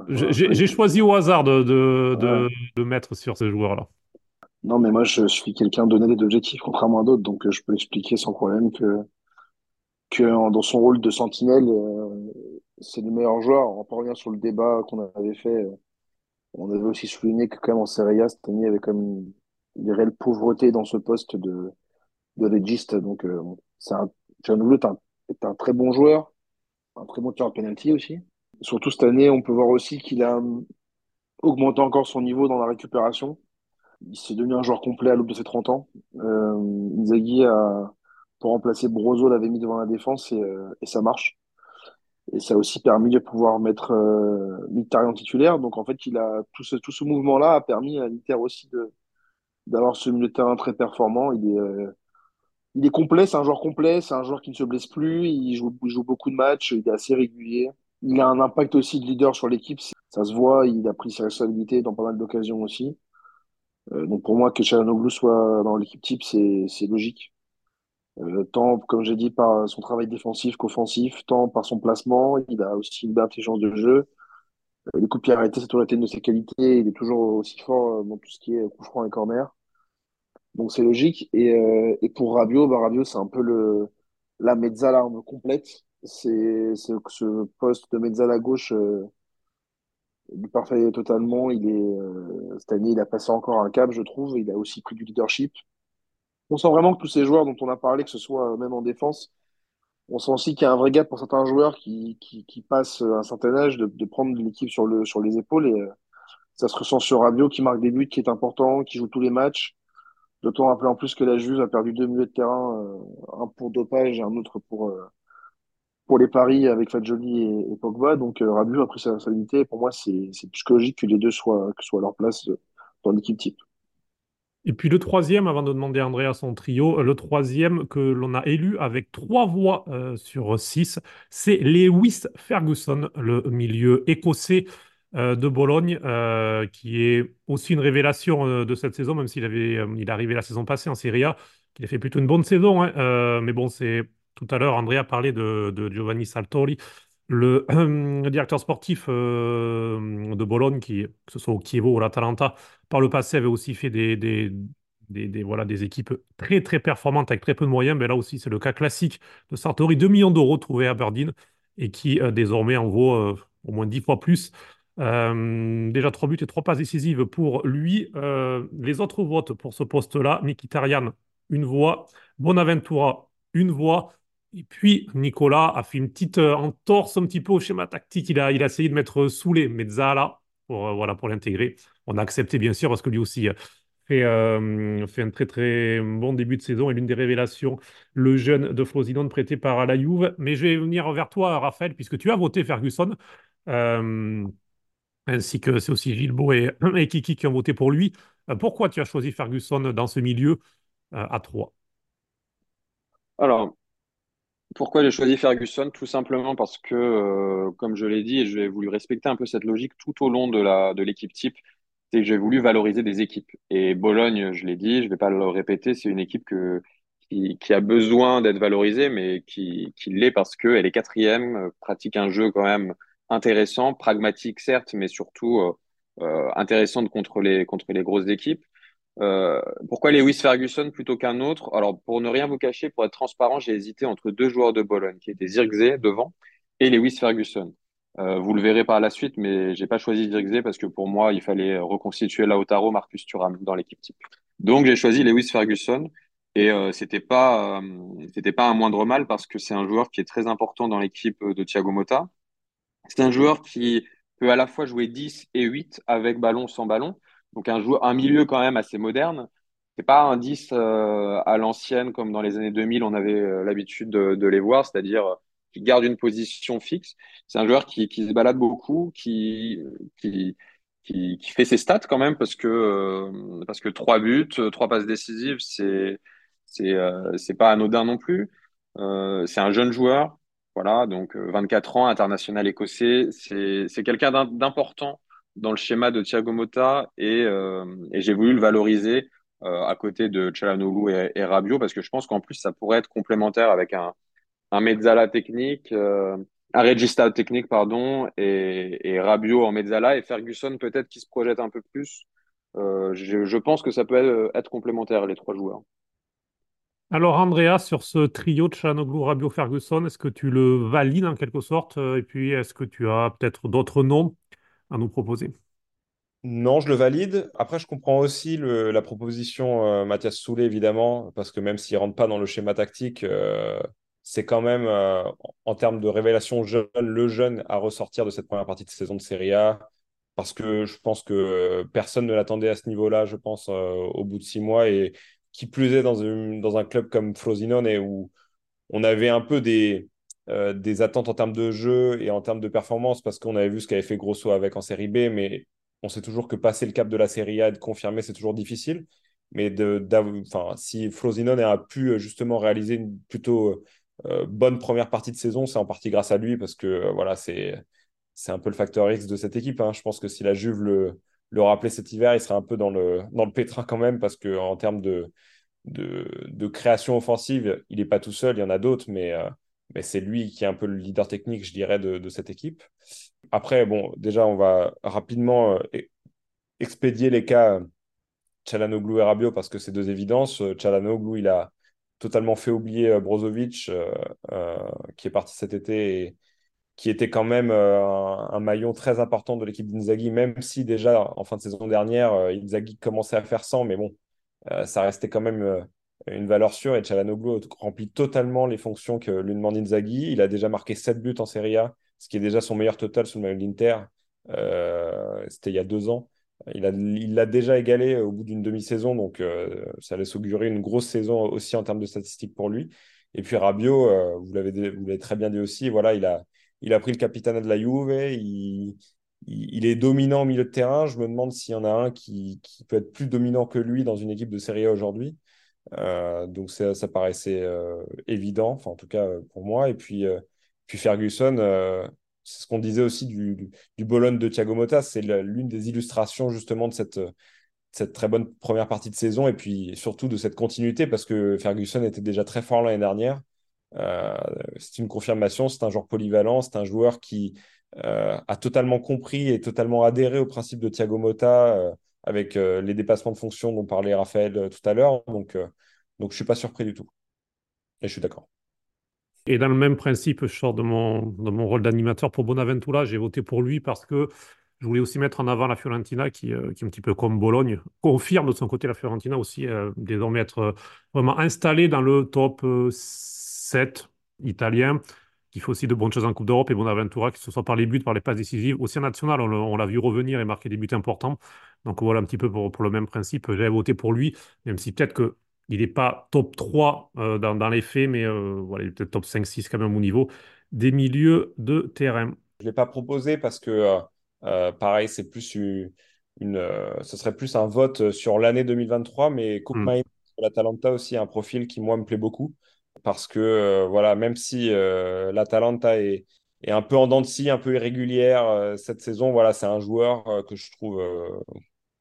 J'ai choisi au hasard de, de, de, de mettre sur ce joueur-là. Non, mais moi, je suis quelqu'un donné et d'objectifs, contrairement à d'autres, donc je peux expliquer sans problème que que dans son rôle de sentinelle, euh, c'est le meilleur joueur. On revient sur le débat qu'on avait fait. Euh, on avait aussi souligné que quand même en Serie A, cette année, il y avait comme une, une réelle pauvreté dans ce poste de, de régiste. Donc, euh, c'est un, est un, très bon joueur, un très bon tireur de penalty aussi. Surtout cette année, on peut voir aussi qu'il a augmenté encore son niveau dans la récupération. Il s'est devenu un joueur complet à l'aube de ses 30 ans. Euh, Inzaghi a, pour remplacer Brozo l'avait mis devant la défense et, euh, et, ça marche. Et ça a aussi permis de pouvoir mettre euh, Mkhitaryan titulaire. Donc en fait, il a tout ce, tout ce mouvement-là a permis à l'Inter aussi de d'avoir ce milieu de terrain très performant. Il est euh, il est complet, c'est un joueur complet, c'est un joueur qui ne se blesse plus, il joue, il joue beaucoup de matchs, il est assez régulier. Il a un impact aussi de leader sur l'équipe, ça se voit, il a pris ses responsabilités dans pas mal d'occasions aussi. Euh, donc pour moi, que Chalanoglu soit dans l'équipe type, c'est logique. Euh, tant, comme j'ai dit, par son travail défensif qu'offensif, tant par son placement. Il a aussi une intelligence de jeu. Euh, les coups de pied arrêtés, c'est toujours été une de ses qualités. Il est toujours aussi fort euh, dans tout ce qui est coup franc et corner. Donc c'est logique. Et, et pour Rabiot, bah, Rabiot, c'est un peu le, la mezzala complète. C'est ce poste de mezzala gauche euh, du parfait totalement. Il est, cette année, il a passé encore un cap, je trouve. Il a aussi pris du leadership. On sent vraiment que tous ces joueurs dont on a parlé, que ce soit euh, même en défense, on sent aussi qu'il y a un vrai gap pour certains joueurs qui, qui, qui passent un certain âge de, de prendre l'équipe sur, le, sur les épaules. Et euh, ça se ressent sur Rabiot qui marque des buts, qui est important, qui joue tous les matchs. D'autant rappeler en plus que la Juve a perdu deux milieux de terrain, euh, un pour dopage et un autre pour, euh, pour les paris avec Fadjoli et, Pogba. Donc euh, Rabiot a pris sa responsabilité. Pour moi, c'est plus que les deux soient, que soient à leur place euh, dans l'équipe type. Et puis le troisième, avant de demander à Andrea son trio, euh, le troisième que l'on a élu avec trois voix euh, sur six, c'est Lewis Ferguson, le milieu écossais euh, de Bologne, qui est aussi une révélation de cette saison, même s'il avait, il est arrivé la saison passée en Serie A, qu'il a fait plutôt une bonne saison. hein. Mais bon, c'est tout à l'heure, Andrea parlait de, de Giovanni Saltori, le directeur sportif euh, de Bologne, que ce soit au Chievo ou à l'Atalanta, par le passé avait aussi fait des, voilà, des équipes très très performantes avec très peu de moyens. Mais là aussi, c'est le cas classique de Sartori, 2 millions d'euros trouvés à Aberdeen et qui euh, désormais en vaut euh, au moins 10 fois plus. Déjà 3 buts et 3 passes décisives pour lui. Les autres votes pour ce poste-là, Mkhitaryan, une voix, Bonaventura, une voix. Et puis Nicolas a fait une petite euh, entorse un petit peu au schéma tactique. Il a, essayé de mettre Soulé, Mezzala pour, euh, voilà, pour l'intégrer. On a accepté bien sûr parce que lui aussi euh, fait, euh, un très très bon début de saison et l'une des révélations, le jeune de Frosinone prêté par la Juve. Mais je vais venir vers toi, Raphaël, puisque tu as voté Ferguson. Euh, ainsi que c'est aussi Gilbo et, Kiki qui ont voté pour lui. Euh, pourquoi tu as choisi Ferguson dans ce milieu euh, à 3? Alors, pourquoi j'ai choisi Ferguson? Tout simplement parce que, euh, comme je l'ai dit, et j'ai voulu respecter un peu cette logique tout au long de la, de l'équipe type, c'est que j'ai voulu valoriser des équipes. Et Bologne, je l'ai dit, je vais pas le répéter, c'est une équipe que, qui, qui a besoin d'être valorisée, mais qui, qui l'est parce qu'elle est quatrième, euh, pratique un jeu quand même intéressant, pragmatique certes, mais surtout euh, euh, intéressant contre les, contre les grosses équipes. Euh, pourquoi Lewis Ferguson plutôt qu'un autre? Alors, pour ne rien vous cacher, pour être transparent, j'ai hésité entre deux joueurs de Bologne, qui étaient Zirkzee devant et Lewis Ferguson. Euh, vous le verrez par la suite, mais j'ai pas choisi Zirkzee parce que pour moi, il fallait reconstituer Lautaro, Marcus Thuram dans l'équipe type. Donc, j'ai choisi Lewis Ferguson et euh, c'était pas euh, c'était pas un moindre mal parce que c'est un joueur qui est très important dans l'équipe de Thiago Motta. C'est un joueur qui peut à la fois jouer 10 et 8 avec ballon, sans ballon. Donc un joueur, un milieu quand même assez moderne. C'est pas un 10 euh, à l'ancienne comme dans les années 2000 on avait euh, l'habitude de, de les voir, c'est-à-dire euh, qui garde une position fixe. C'est un joueur qui, qui se balade beaucoup, qui, qui, qui, qui fait ses stats quand même parce que euh, parce que trois buts, euh, trois passes décisives, c'est c'est euh, c'est pas anodin non plus. Euh, c'est un jeune joueur, voilà, donc euh, 24 ans, international écossais. C'est quelqu'un d'im- d'important dans le schéma de Thiago Motta et, euh, j'ai voulu le valoriser euh, à côté de Çalhanoğlu et, et Rabiot parce que je pense qu'en plus ça pourrait être complémentaire avec un, un mezzala technique, euh, un regista technique pardon et, et Rabiot en mezzala et Ferguson peut-être qui se projette un peu plus. Je, pense que ça peut être, complémentaire les trois joueurs. Alors, Andrea, sur ce trio de Çalhanoğlu, Rabiot, Ferguson, est-ce que tu le valides en quelque sorte? Et puis, est-ce que tu as peut-être d'autres noms? À nous proposer? Non, je le valide. Après, je comprends aussi la proposition euh, Mathias Soulé, évidemment, parce que même s'il rentre pas dans le schéma tactique, euh, c'est quand même, euh, en termes de révélation jeune, le jeune à ressortir de cette première partie de saison de Serie A, parce que je pense que personne ne l'attendait à ce niveau-là, je pense, au bout de six mois, et qui plus est dans, dans un club comme Frosinone, où on avait un peu des, euh, des attentes en termes de jeu et en termes de performance, parce qu'on avait vu ce qu'avait fait Grosso avec en Série B, mais on sait toujours que passer le cap de la Serie A et de confirmer, c'est toujours difficile. Mais de, si Frosinone a pu euh, justement réaliser une plutôt euh, bonne première partie de saison, c'est en partie grâce à lui, parce que voilà, c'est, un peu le facteur X de cette équipe. hein. Je pense que si la Juve le, le rappelait cet hiver, il serait un peu dans le, dans le pétrin quand même, parce qu'en termes de, de, création offensive, il n'est pas tout seul, il y en a d'autres, mais, mais c'est lui qui est un peu le leader technique, je dirais, de, cette équipe. Après, bon, déjà, on va rapidement euh, e- expédier les cas Çalhanoğlu et Rabiot parce que c'est deux évidences. Euh, Çalhanoğlu, il a totalement fait oublier euh, Brozovic, qui est parti cet été et qui était quand même un, un maillon très important de l'équipe d'Inzaghi, même si déjà en fin de saison dernière, Inzaghi commençait à faire 100, mais bon, ça restait quand même une valeur sûre et Çalhanoğlu remplit totalement les fonctions que lui demande Inzaghi. Il a déjà marqué 7 buts en Serie A, ce qui est déjà son meilleur total sous le maillot de l'Inter. Euh, c'était il y a deux ans. Il l'a déjà égalé au bout d'une demi-saison, donc euh, ça laisse augurer une grosse saison aussi en termes de statistiques pour lui. Et puis Rabiot, euh, vous l'avez très bien dit aussi, voilà, il a, il a pris le capitaine de la Juve, il, il, est dominant au milieu de terrain. Je me demande s'il y en a un qui, qui, peut être plus dominant que lui dans une équipe de Serie A aujourd'hui. Euh, donc ça, paraissait évident, enfin en tout cas pour moi. Et puis, puis Ferguson, c'est ce qu'on disait aussi du, du, Bologne de Thiago Motta, c'est l'une des illustrations justement de cette, cette très bonne première partie de saison et puis surtout de cette continuité parce que Ferguson était déjà très fort l'année dernière. Euh, c'est une confirmation, c'est un joueur polyvalent, c'est un joueur qui euh, a totalement compris et totalement adhéré au principe de Thiago Motta euh, avec les dépassements de fonction dont parlait Raphaël tout à l'heure. Donc, donc je ne suis pas surpris du tout. Et je suis d'accord. Et dans le même principe, je sors de mon, de mon rôle d'animateur pour Bonaventura. J'ai voté pour lui parce que je voulais aussi mettre en avant la Fiorentina qui, euh, qui est un petit peu comme Bologne. Confirme de son côté la Fiorentina aussi euh, désormais être euh, vraiment installée dans le top 7 italien qui fait aussi de bonnes choses en Coupe d'Europe et Bonaventura, que ce soit par les buts, par les passes décisives, aussi en national, on, l'a vu revenir et marquer des buts importants. Donc voilà un petit peu pour, pour le même principe. J'ai voté pour lui, même si peut-être que il n'est pas top 3 euh, dans, les faits, mais euh, voilà, il est peut-être top 5-6 quand même au niveau des milieux de terrain. Je ne l'ai pas proposé parce que, euh, pareil, c'est plus une, ce serait plus un vote sur l'année 2023, mais Cook mm. l'Atalanta aussi, un profil qui, moi, me plaît beaucoup. Parce que, voilà, même si l'Atalanta est, un peu en dents de scie, un peu irrégulière cette saison, voilà, c'est un joueur que je trouve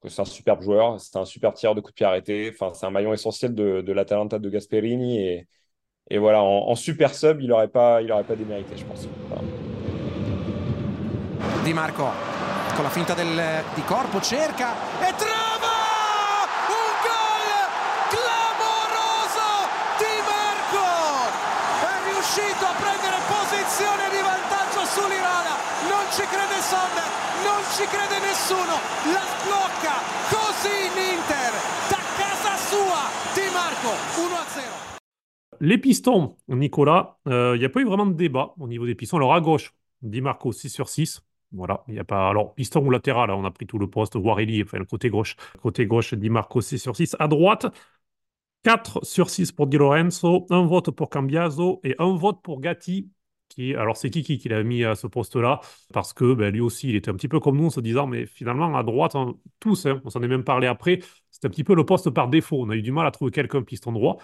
c'est un superbe joueur, c'est un super tireur de coup de pied arrêté. Enfin, c'est un maillon essentiel de, l'Atalanta de Gasperini. Et, voilà, en, super sub, il n'aurait pas, pas démérité, je pense. Di Marco, con la finta del, di corpo, cerca e trova! Un gol clamoroso Di Marco! È riuscito a prendere posizione di vantaggio sull'Irana. Non crede non ci crede nessuno, la sblocca così da casa sua, Di Marco 1-0. Les pistons, Nicolas, il euh, n'y a pas eu vraiment de débat au niveau des pistons. Alors à gauche, Di Marco 6 sur 6. Voilà, il n'y a pas. Alors, piston ou latéral, on a pris tout le poste. Guarelli, enfin, le côté gauche. Côté gauche, Di Marco 6 sur 6. À droite, 4 sur 6 pour Di Lorenzo, un vote pour Cambiaso et un vote pour Gatti alors c'est Kiki qui l'a mis à ce poste-là, parce que ben, lui aussi, il était un petit peu comme nous en se disant, mais finalement, à droite, hein, tous, hein, on s'en est même parlé après, c'était un petit peu le poste par défaut. On a eu du mal à trouver quelqu'un piston droit.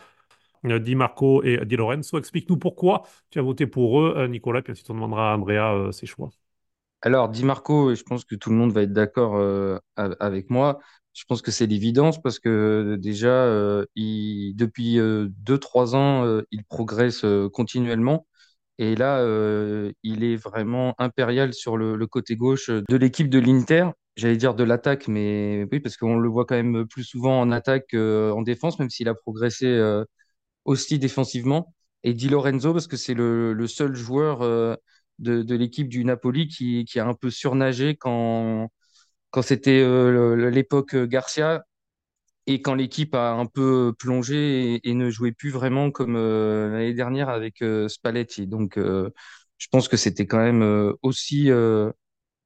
Euh, Di Marco et Di Lorenzo, explique-nous pourquoi tu as voté pour eux, euh, Nicolas, puis ensuite on demandera à Andrea euh, ses choix. Alors, Di Marco, je pense que tout le monde va être d'accord avec moi. Je pense que c'est l'évidence parce que déjà, depuis 2-3 ans, il progresse continuellement. Et là, euh, il est vraiment impérial sur le, côté gauche de l'équipe de l'Inter. J'allais dire de l'attaque, mais oui, parce qu'on le voit quand même plus souvent en attaque qu'en défense, même s'il a progressé euh, aussi défensivement. Et Di Lorenzo, parce que c'est le, seul joueur euh, de, l'équipe du Napoli qui, qui, a un peu surnagé quand, quand c'était l'époque Garcia et quand l'équipe a un peu plongé et, ne jouait plus vraiment comme euh, l'année dernière avec euh, Spalletti. Donc, euh, je pense que c'était quand même aussi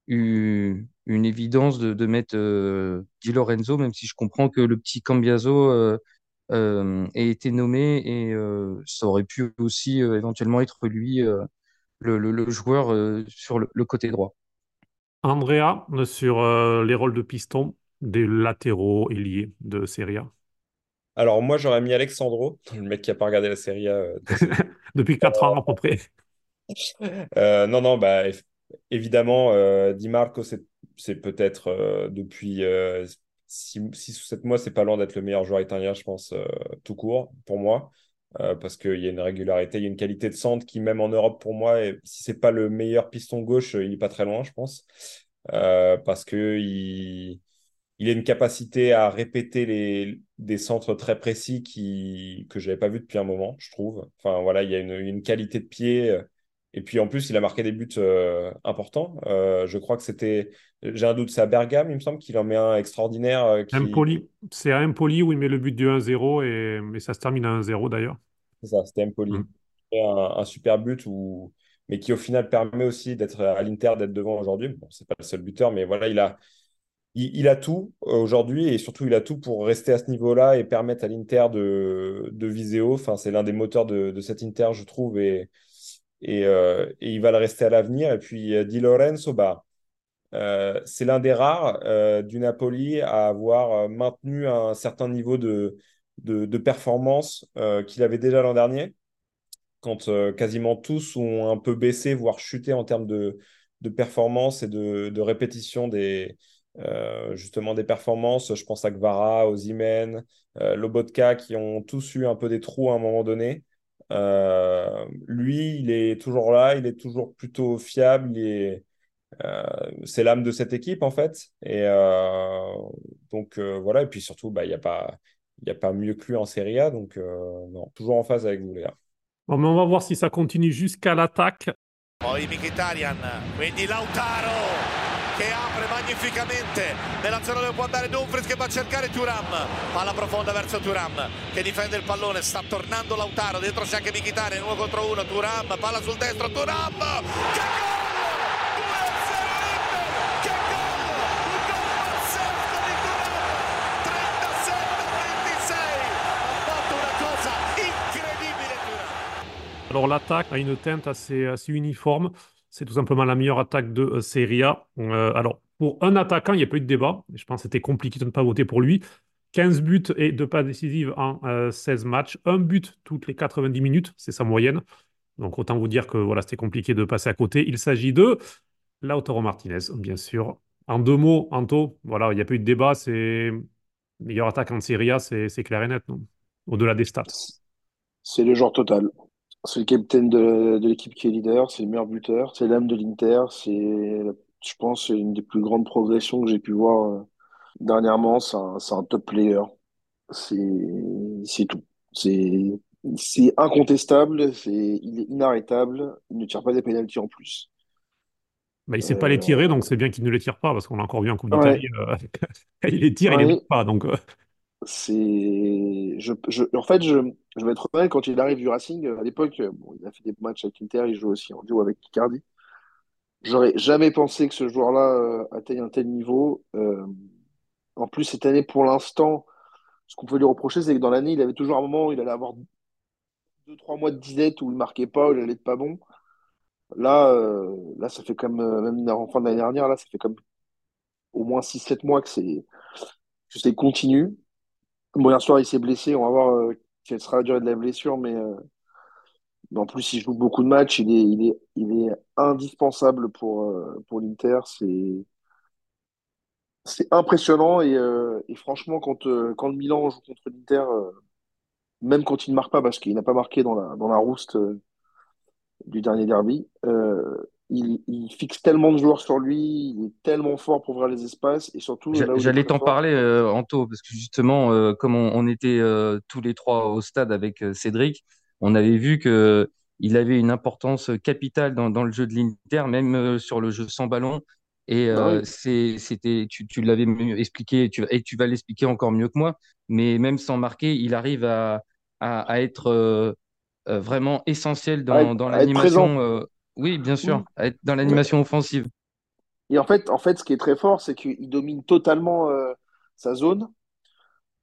une, évidence de, mettre Di Lorenzo, même si je comprends que le petit Cambiaso ait été nommé et ça aurait pu aussi éventuellement être lui le, joueur sur le, côté droit. Andrea, sur les rôles de piston, des latéraux ailiers de Serie A Alors, moi, j'aurais mis Alexandro, le mec qui n'a pas regardé la Serie A. Euh, Depuis 4 ans à peu près. Euh, non, non, bah, évidemment, euh, Di Marco, c'est peut-être depuis 6 ou 7 mois, c'est pas loin d'être le meilleur joueur italien, je pense, tout court, pour moi. parce qu'il y a une régularité, il y a une qualité de centre qui, même en Europe, pour moi, et si c'est pas le meilleur piston gauche, il n'est pas très loin, je pense. parce que il, il a une capacité à répéter les, des centres très précis qui, que je n'avais pas vu depuis un moment, je trouve. Enfin, voilà, il y a une, qualité de pied. Et puis en plus, il a marqué des buts euh, importants. Euh, je crois que c'était, j'ai un doute, c'est à Bergame, il me semble qu'il en met un extraordinaire. Euh, qui... C'est à Empoli où il met le but du 1-0 et, et ça se termine à 1-0 d'ailleurs. C'est ça, c'était Empoli. Mm. Un, un, super but où... mais qui au final permet aussi d'être à l'Inter, d'être devant aujourd'hui. Bon, c'est pas le seul buteur, mais voilà, il a, il, a tout aujourd'hui et surtout il a tout pour rester à ce niveau-là et permettre à l'Inter de, de viser c'est l'un des moteurs de, cet Inter, je trouve, et, et, et, il va le rester à l'avenir. Et puis Di Lorenzo, bah, euh, c'est l'un des rares euh, du Napoli à avoir euh, maintenu un certain niveau de, performance qu'il avait déjà l'an dernier, quand quasiment tous ont un peu baissé, voire chuté en termes de, de performance et de répétition des, justement des performances. Je pense à Gvara, Ozimen, Lobotka, qui ont tous eu un peu des trous à un moment donné. lui, il est toujours là, il est toujours plutôt fiable, il est euh, c'est l'âme de cette équipe en fait. Et euh, donc euh, voilà, et puis surtout, bah, il n'y a, pas, y a pas mieux que lui en Serie A, donc non, toujours en phase avec vous les gars. Bon, mais on va voir si ça continue jusqu'à l'attaque. Poi Mkhitaryan, quindi Lautaro che magnificamente. Nella zona dove può andare Dumfries che va a cercare Turam palla profonda verso Turam che difende il pallone. Sta tornando Lautaro dentro c'è anche Mkhitaryan uno contro uno. Turam palla sul destro Turam che gol! Alors l'attaque a une teinte assez, assez uniforme. C'est tout simplement la meilleure attaque de euh, Serie A. Euh, alors pour un attaquant, il n'y a pas eu de débat. Je pense que c'était compliqué de ne pas voter pour lui. 15 buts et deux pas décisives en 16 euh, matchs. Un but toutes les 90 minutes, c'est sa moyenne. Donc autant vous dire que voilà, c'était compliqué de passer à côté. Il s'agit de Lautaro Martinez, bien sûr. En deux mots, Anto, voilà, il n'y a pas eu de débat. C'est meilleur attaque en Serie A, c'est clair et net, Au-delà des stats. C'est le genre total. C'est le capitaine de, de l'équipe qui est leader, c'est le meilleur buteur, c'est l'âme de l'Inter, c'est, je pense, une des plus grandes progressions que j'ai pu voir euh, dernièrement. C'est un, un, top player. C'est, c'est tout. C'est, c'est incontestable, c'est, il est inarrêtable, il ne tire pas des pénalties en plus. Bah, il ne sait pas les tirer, donc c'est bien qu'il ne les tire pas, parce qu'on l'a encore vu en Coupe d'Italie. Euh, il les tire, il ne les pas. Donc, euh. c'est je, je, en fait je, je vais être honnête quand il arrive du Racing à l'époque bon, il a fait des matchs avec Inter il joue aussi en duo avec Icardi j'aurais jamais pensé que ce joueur-là euh, atteigne un tel niveau euh, en plus cette année pour l'instant ce qu'on peut lui reprocher c'est que dans l'année il avait toujours un moment où il allait avoir deux trois mois de disette où il marquait pas où il allait être pas bon là euh, là ça fait comme même en fin de l'année dernière là ça fait comme au moins 6-7 mois que c'est que continu Bon, hier soir, il s'est blessé. On va voir euh, quelle sera la durée de la blessure. Mais euh, en plus, il joue beaucoup de matchs. Il est, il est, il est indispensable pour, euh, pour l'Inter. C'est, c'est impressionnant. Et, et franchement, quand, quand le Milan joue contre l'Inter, même quand il ne marque pas, parce qu'il n'a pas marqué dans la, dans la rouste du dernier derby, il, fixe tellement de joueurs sur lui, il est tellement fort pour ouvrir les espaces et surtout. J'allais t'en parler, euh, Anto, parce que justement, euh, comme on, était euh, tous les trois au stade avec Cédric, on avait vu que il avait une importance capitale dans, dans le jeu de l'Inter, même sur le jeu sans ballon. Et bah c'était, tu, tu l'avais expliqué, tu, et tu vas l'expliquer encore mieux que moi. Mais même sans marquer, il arrive à, à, à être vraiment essentiel dans, dans l'animation oui, bien sûr, être dans l'animation offensive. Et en fait, en fait, ce qui est très fort, c'est qu'il domine totalement euh, sa zone,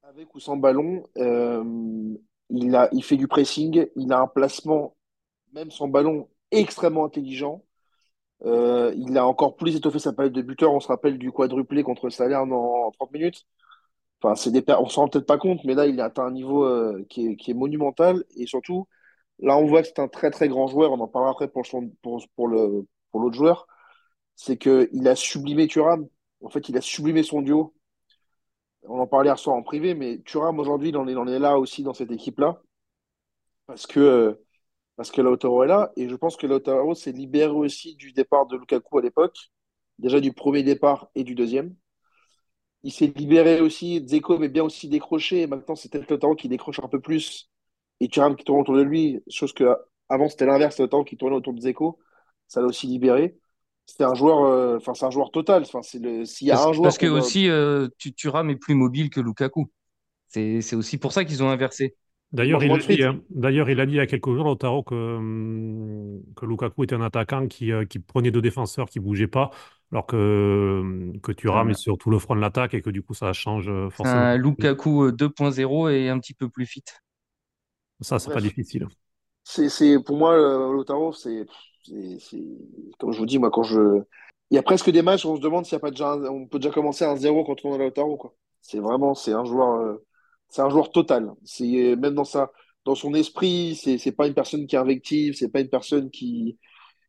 avec ou sans ballon. Euh, il fait du pressing, il a un placement, même sans ballon, extrêmement intelligent. Euh, il a encore plus étoffé sa palette de buteurs. On se rappelle du quadruplé contre Salerne en, 30 minutes. Enfin, c'est des, on s'en rend peut-être pas compte, mais là, il a atteint un niveau qui est, qui est monumental. Et surtout, Là, on voit que c'est un très très grand joueur. On en parlera après pour, pour, pour le, pour l'autre joueur. C'est qu'il a sublimé Thuram. En fait, il a sublimé son duo. On en parlait hier soir en privé, mais Thuram aujourd'hui, il en est, là aussi dans cette équipe-là. Parce que, parce que Lautaro est là. Et je pense que Lautaro s'est libéré aussi du départ de Lukaku à l'époque. Déjà du premier départ et du deuxième. Il s'est libéré aussi. Zeko mais bien aussi décroché. Maintenant, c'est peut-être Lautaro qui décroche un peu plus et Thuram qui tourne autour de lui, chose que avant c'était l'inverse, temps qui tournait autour de Zeko, ça l'a aussi libéré. C'était un joueur, euh, enfin c'est un joueur total. Enfin c'est le, s'il y a parce, un joueur. Parce que aussi euh, Thuram est plus mobile que Lukaku. C'est aussi pour ça qu'ils ont inversé. D'ailleurs, il, a dit, hein. D'ailleurs, il a dit il y a quelques jours, Lautaro, que, hum, que Lukaku était un attaquant qui, euh, qui prenait deux défenseurs, qui ne bougeait pas. alors que, que Thuram est sur tout le front de l'attaque et que du coup ça change C'est forcément. un Lukaku euh, 2.0 et un petit peu plus fit. Ça, c'est pas difficile. c'est, c'est, pour moi, Lautaro, c'est, comme je vous dis, moi, quand je, il y a presque des matchs où on se demande s'il a pas déjà, on peut déjà commencer à 1-0 quand on a Lautaro, quoi. C'est vraiment, c'est un joueur, euh, c'est un joueur total. C'est même dans sa, dans son esprit, c'est, c'est pas une personne qui invective, c'est pas une personne qui,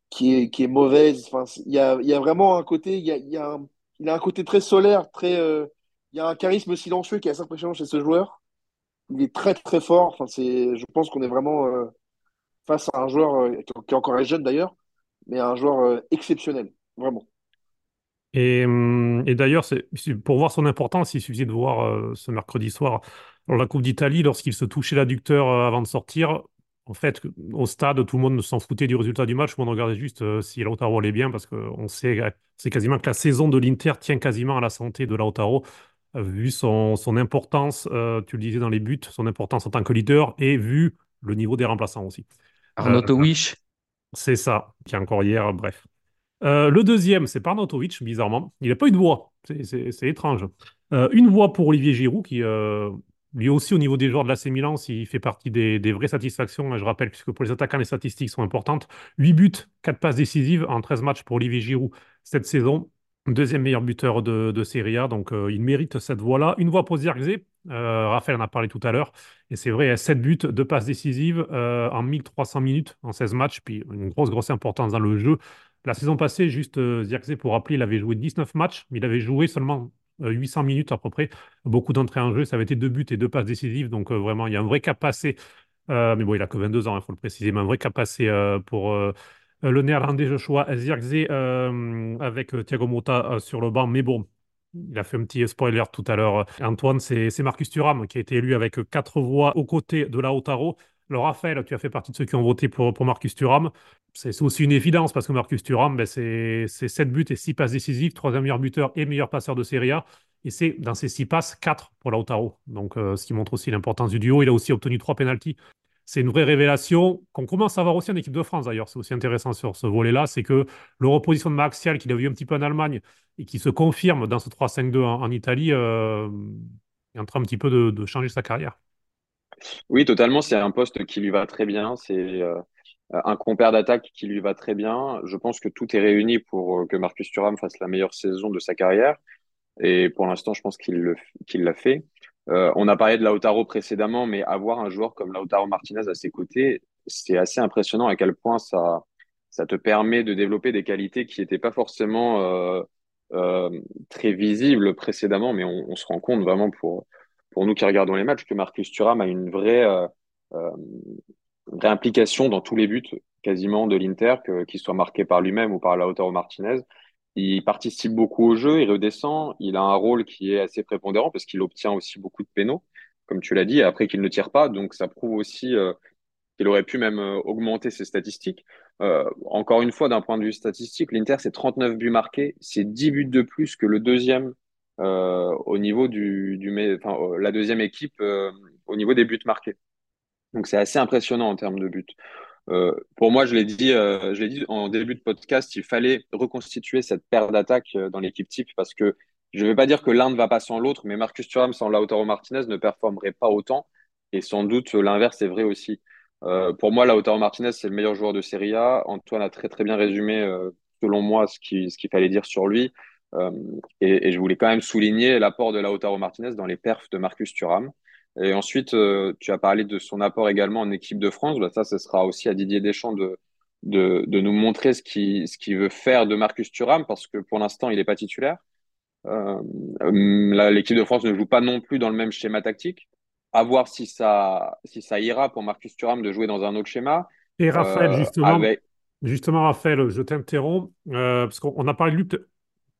qui est, qui est mauvaise. Enfin, il y a, y a vraiment un côté, y a, y a il a un côté très solaire, très, euh, il y a un charisme silencieux qui est assez impressionnant chez ce joueur. Il est très très fort. Enfin, je pense qu'on est vraiment euh, face à un joueur euh, qui est encore jeune d'ailleurs, mais un joueur euh, exceptionnel, vraiment. Et, hum, et d'ailleurs, pour voir son importance, il suffisait de voir euh, ce mercredi soir, dans la Coupe d'Italie, lorsqu'il se touchait l'adducteur avant de sortir. En fait, au stade, tout le monde s'en foutait du résultat du match. Le monde regardait juste si Lautaro allait bien, parce qu'on sait, c'est quasiment que la saison de l'Inter tient quasiment à la santé de Lautaro, vu son, importance, tu le disais dans les buts, son importance en tant que leader, et vu le niveau des remplaçants aussi. Euh, Arnautovic, c'est ça, qui est encore hier, bref. Euh, le deuxième, c'est Parnatovic, bizarrement. Il n'a pas eu de voix. C'est étrange. Euh, une voix pour Olivier Giroud, qui, euh, lui aussi, au niveau des joueurs de l'AC Milan, s'il fait partie des, des vraies satisfactions. hein, Je rappelle, puisque pour les attaquants, les statistiques sont importantes. 8 buts, 4 passes décisives en 13 matchs pour Olivier Giroud cette saison. Deuxième meilleur buteur de, de Serie A, donc euh, il mérite cette voix-là. Une voix pour Zirkzee. Euh, Raphaël en a parlé tout à l'heure. Et c'est vrai, 7 buts, 2 passes décisives euh, en 1300 minutes en 16 matchs, puis une grosse, grosse importance dans le jeu. La saison passée, juste euh, pour rappeler, il avait joué 19 matchs, mais il avait joué seulement euh, 800 minutes à peu près. Beaucoup d'entrées en jeu, ça avait été deux buts et deux passes décisives, donc euh, vraiment, il y a un vrai cap passé. Euh, mais bon, il a que 22 ans, il faut le préciser, mais un vrai cap passé euh, pour euh, le néerlandais Joshua Zirkzee euh, avec euh, Thiago Motta euh, sur le banc. Mais bon, il a fait un petit spoiler tout à l'heure. Antoine, c'est Marcus Thuram qui a été élu avec quatre voix aux côtés de Lautaro. Alors, Raphaël, tu as fait partie de ceux qui ont voté pour, Marcus Thuram. C'est aussi une évidence parce que Marcus Thuram, ben, c'est c'est 7 buts et 6 passes décisives, troisième meilleur buteur et meilleur passeur de Serie A. Et c'est dans ces 6 passes, 4 pour Lautaro. Donc, euh, ce qui montre aussi l'importance du duo. Il a aussi obtenu 3 pénaltys. C'est une vraie révélation qu'on commence à voir aussi en équipe de France d'ailleurs. C'est aussi intéressant sur ce volet-là. C'est que le repositionnement axial qu'il a vu un petit peu en Allemagne et qui se confirme dans ce 3-5-2 en, Italie euh, est en train un petit peu de, de changer sa carrière. Oui, totalement. C'est un poste qui lui va très bien. C'est euh, un compère d'attaque qui lui va très bien. Je pense que tout est réuni pour euh, que Marcus Thuram fasse la meilleure saison de sa carrière. Et pour l'instant, je pense qu'il l'a fait. Euh, on a parlé de Lautaro précédemment, mais avoir un joueur comme Lautaro Martinez à ses côtés, c'est assez impressionnant à quel point ça, ça te permet de développer des qualités qui n'étaient pas forcément euh, euh, très visibles précédemment, mais on, on se rend compte vraiment pour, pour nous qui regardons les matchs que Marcus Thuram a une vraie, euh, euh, vraie implication dans tous les buts quasiment de l'Inter, qu'il soit marqué par lui-même ou par Lautaro Martinez. Il participe beaucoup au jeu, il redescend, il a un rôle qui est assez prépondérant parce qu'il obtient aussi beaucoup de pénaux, comme tu l'as dit, et après qu'il ne tire pas, donc ça prouve aussi euh, qu'il aurait pu même euh, augmenter ses statistiques. Euh, encore une fois, d'un point de vue statistique, l'Inter, c'est 39 buts marqués, c'est 10 buts de plus que le deuxième euh, au niveau du, du enfin, euh, la deuxième équipe au niveau des buts marqués. Donc c'est assez impressionnant en termes de buts. Euh, pour moi, je l'ai dit, euh, dit en début de podcast, il fallait reconstituer cette paire d'attaque euh, dans l'équipe type parce que je ne vais pas dire que l'un ne va pas sans l'autre, mais Marcus Thuram sans Lautaro Martinez ne performerait pas autant. Et sans doute l'inverse est vrai aussi. Pour moi, Lautaro Martinez, c'est le meilleur joueur de Serie A. Antoine a très très bien résumé, selon moi, ce qu'il ce qu'il fallait dire sur lui. Et, et je voulais quand même souligner l'apport de Lautaro Martinez dans les perfs de Marcus Thuram. Et ensuite, euh, tu as parlé de son apport également en équipe de France. Bah, ça, ce sera aussi à Didier Deschamps de, de, de nous montrer ce qu'il ce veut faire de Marcus Thuram, parce que pour l'instant, il n'est pas titulaire. Euh, l'équipe de France ne joue pas non plus dans le même schéma tactique. À voir si ça, si ça ira pour Marcus Thuram de jouer dans un autre schéma. Et Raphaël, Euh, justement, avec... justement, Raphaël, je t'interromps, parce qu'on a parlé de lui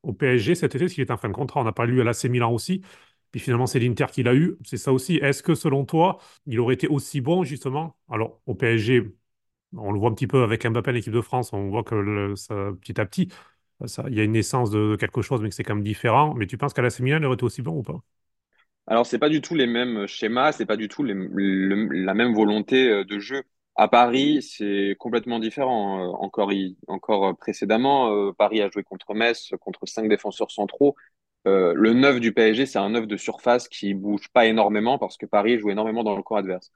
au PSG cet été, parce qu'il est en fin de contrat. On a parlé de lui à l'AC Milan aussi. Puis finalement, c'est l'Inter qui l'a eu. C'est ça aussi. Est-ce que selon toi, il aurait été aussi bon, justement? Alors, au PSG, on le voit un petit peu avec Mbappé en équipe de France, on voit que petit à petit, il y a une naissance de, quelque chose, mais que c'est quand même différent. Mais tu penses qu'à l'AC Milan, il aurait été aussi bon ou pas? Alors, c'est pas du tout les mêmes schémas, c'est pas du tout la même volonté euh, de jeu. À Paris, c'est complètement différent. Euh, encore, euh, précédemment, Paris a joué contre Metz, contre cinq défenseurs centraux. Euh, le 9 du PSG, c'est un 9 de surface qui bouge pas énormément parce que Paris joue énormément dans le camp adverse.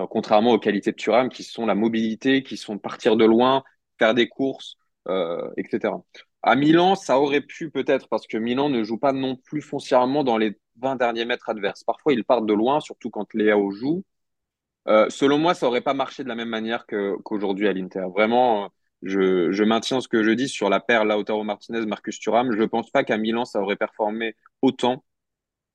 Euh, contrairement aux qualités de Thuram qui sont la mobilité, qui sont partir de loin, faire des courses, euh, etc. À Milan, ça aurait pu peut-être parce que Milan ne joue pas non plus foncièrement dans les 20 derniers mètres adverses. Parfois, ils partent de loin, surtout quand Léao joue. Selon moi, ça aurait pas marché de la même manière qu'aujourd'hui à l'Inter. Vraiment, je, je maintiens ce que je dis sur la paire Lautaro Martinez, Marcus Thuram. Je pense pas qu'à Milan, ça aurait performé autant.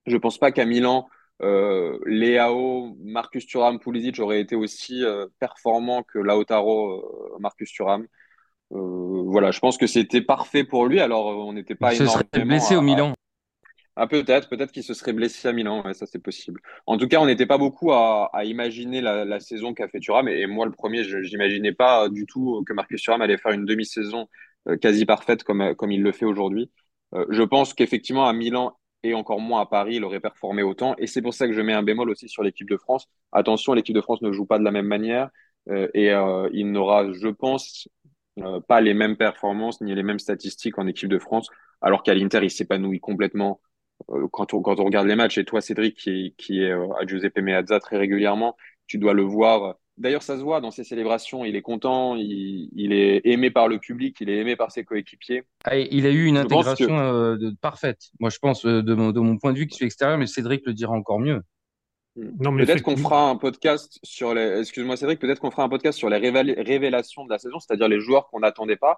Je pense pas qu'à Milan, euh, Leao, Marcus Thuram, Pulisic auraient été aussi euh, performants que Lautaro, euh, Marcus Thuram. Euh, voilà, je pense que c'était parfait pour lui. Alors, on n'était pas Il se serait blessé au Milan. Ah, peut-être, peut-être qu'il se serait blessé à Milan, ouais, ça c'est possible. En tout cas, on n'était pas beaucoup à, imaginer la, saison qu'a fait Thuram, et, moi le premier, je n'imaginais pas du tout que Marcus Thuram allait faire une demi-saison euh, quasi parfaite comme, euh, comme il le fait aujourd'hui. Euh, je pense qu'effectivement à Milan et encore moins à Paris, il aurait performé autant, et c'est pour ça que je mets un bémol aussi sur l'équipe de France. Attention, l'équipe de France ne joue pas de la même manière, et il n'aura, je pense, pas les mêmes performances ni les mêmes statistiques en équipe de France, alors qu'à l'Inter, il s'épanouit complètement quand on, quand on regarde les matchs, et toi, Cédric, qui, qui est euh, à Giuseppe Meazza très régulièrement, tu dois le voir. D'ailleurs, ça se voit dans ses célébrations. Il est content, il, il est aimé par le public, il est aimé par ses coéquipiers. Ah, il a eu une Je que intégration euh, de- parfaite. Moi, je pense, euh, de mon, de mon point de vue, qui suis extérieur, mais Cédric le dira encore mieux. Non, mais peut-être qu'on fera un podcast sur les. Excuse-moi, Cédric, peut-être qu'on fera un podcast sur les révél- révélations de la saison, c'est-à-dire les joueurs qu'on n'attendait pas.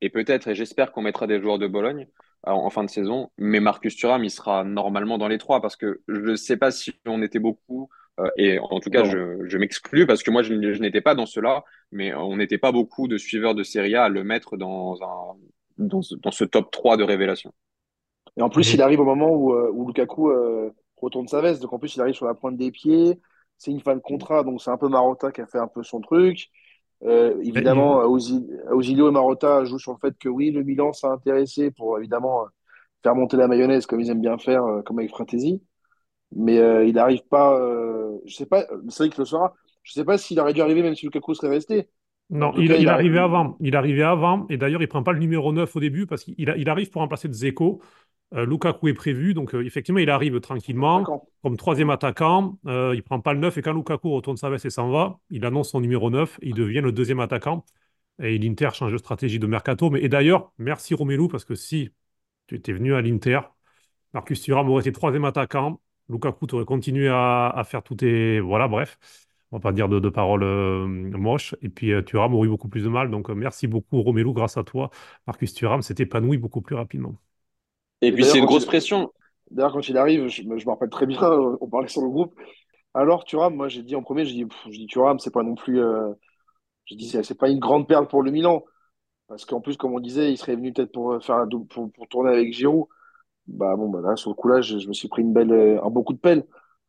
Et peut-être, et j'espère qu'on mettra des joueurs de Bologne euh, en fin de saison. Mais Marcus Thuram, il sera normalement dans les trois parce que je ne sais pas si on était beaucoup. euh, et en tout cas, Non. je, je m'exclus parce que moi, je, n'étais pas dans cela. Mais on n'était pas beaucoup de suiveurs de Serie A à le mettre dans, un, dans, ce, dans ce top 3 de révélation. Et en plus, il arrive au moment où, euh, où Lukaku euh, retourne sa veste. Donc en plus, il arrive sur la pointe des pieds. C'est une fin de contrat, donc c'est un peu Marotta qui a fait un peu son truc. Euh, évidemment, Ausi- Ausilio et Marotta jouent sur le fait que oui, le Milan s'est intéressé pour évidemment euh, faire monter la mayonnaise comme ils aiment bien faire, euh, comme avec Fratesi. Mais euh, il n'arrive pas. euh, je sais pas. C'est vrai qu'il le saura. Je sais pas s'il aurait dû arriver même si Lukaku serait resté. Non, il, cas, il il a. arrivait avant. Il arrivait avant. Et d'ailleurs, il prend pas le numéro 9 au début parce qu'il il arrive pour remplacer Dzeko. Euh, Lukaku est prévu. Donc, euh, effectivement, il arrive tranquillement comme troisième attaquant. Euh, il prend pas le 9. Et quand Lukaku retourne sa veste et s'en va, il annonce son numéro 9. Et il devient le deuxième attaquant. Et l'Inter change de stratégie de mercato. Mais, et d'ailleurs, merci Romelu parce que si tu étais venu à l'Inter, Marcus Thuram aurait été troisième attaquant. Lukaku aurait continué à, à faire tout tes. Voilà, bref. On va pas dire de, de paroles euh, moches. Et puis euh, Thuram aurait eu beaucoup plus de mal. Donc euh, merci beaucoup Romelu. Grâce à toi, Marcus Thuram s'est épanoui beaucoup plus rapidement. Et Et puis, c'est une grosse pression. d'ailleurs, quand il arrive, je, me je me rappelle très bien, on parlait sur le groupe. Alors, Thuram, moi, j'ai dit en premier, j'ai dit, pff, j'ai dit Thuram, c'est pas non plus. euh, j'ai dit, c'est pas une grande perle pour le Milan. Parce qu'en plus, comme on disait, il serait venu peut-être pour euh, faire pour, pour tourner avec Giroud. Bah bon, bah là, sur le coup là, je, je me suis pris une belle, euh, un bon coup de pelle.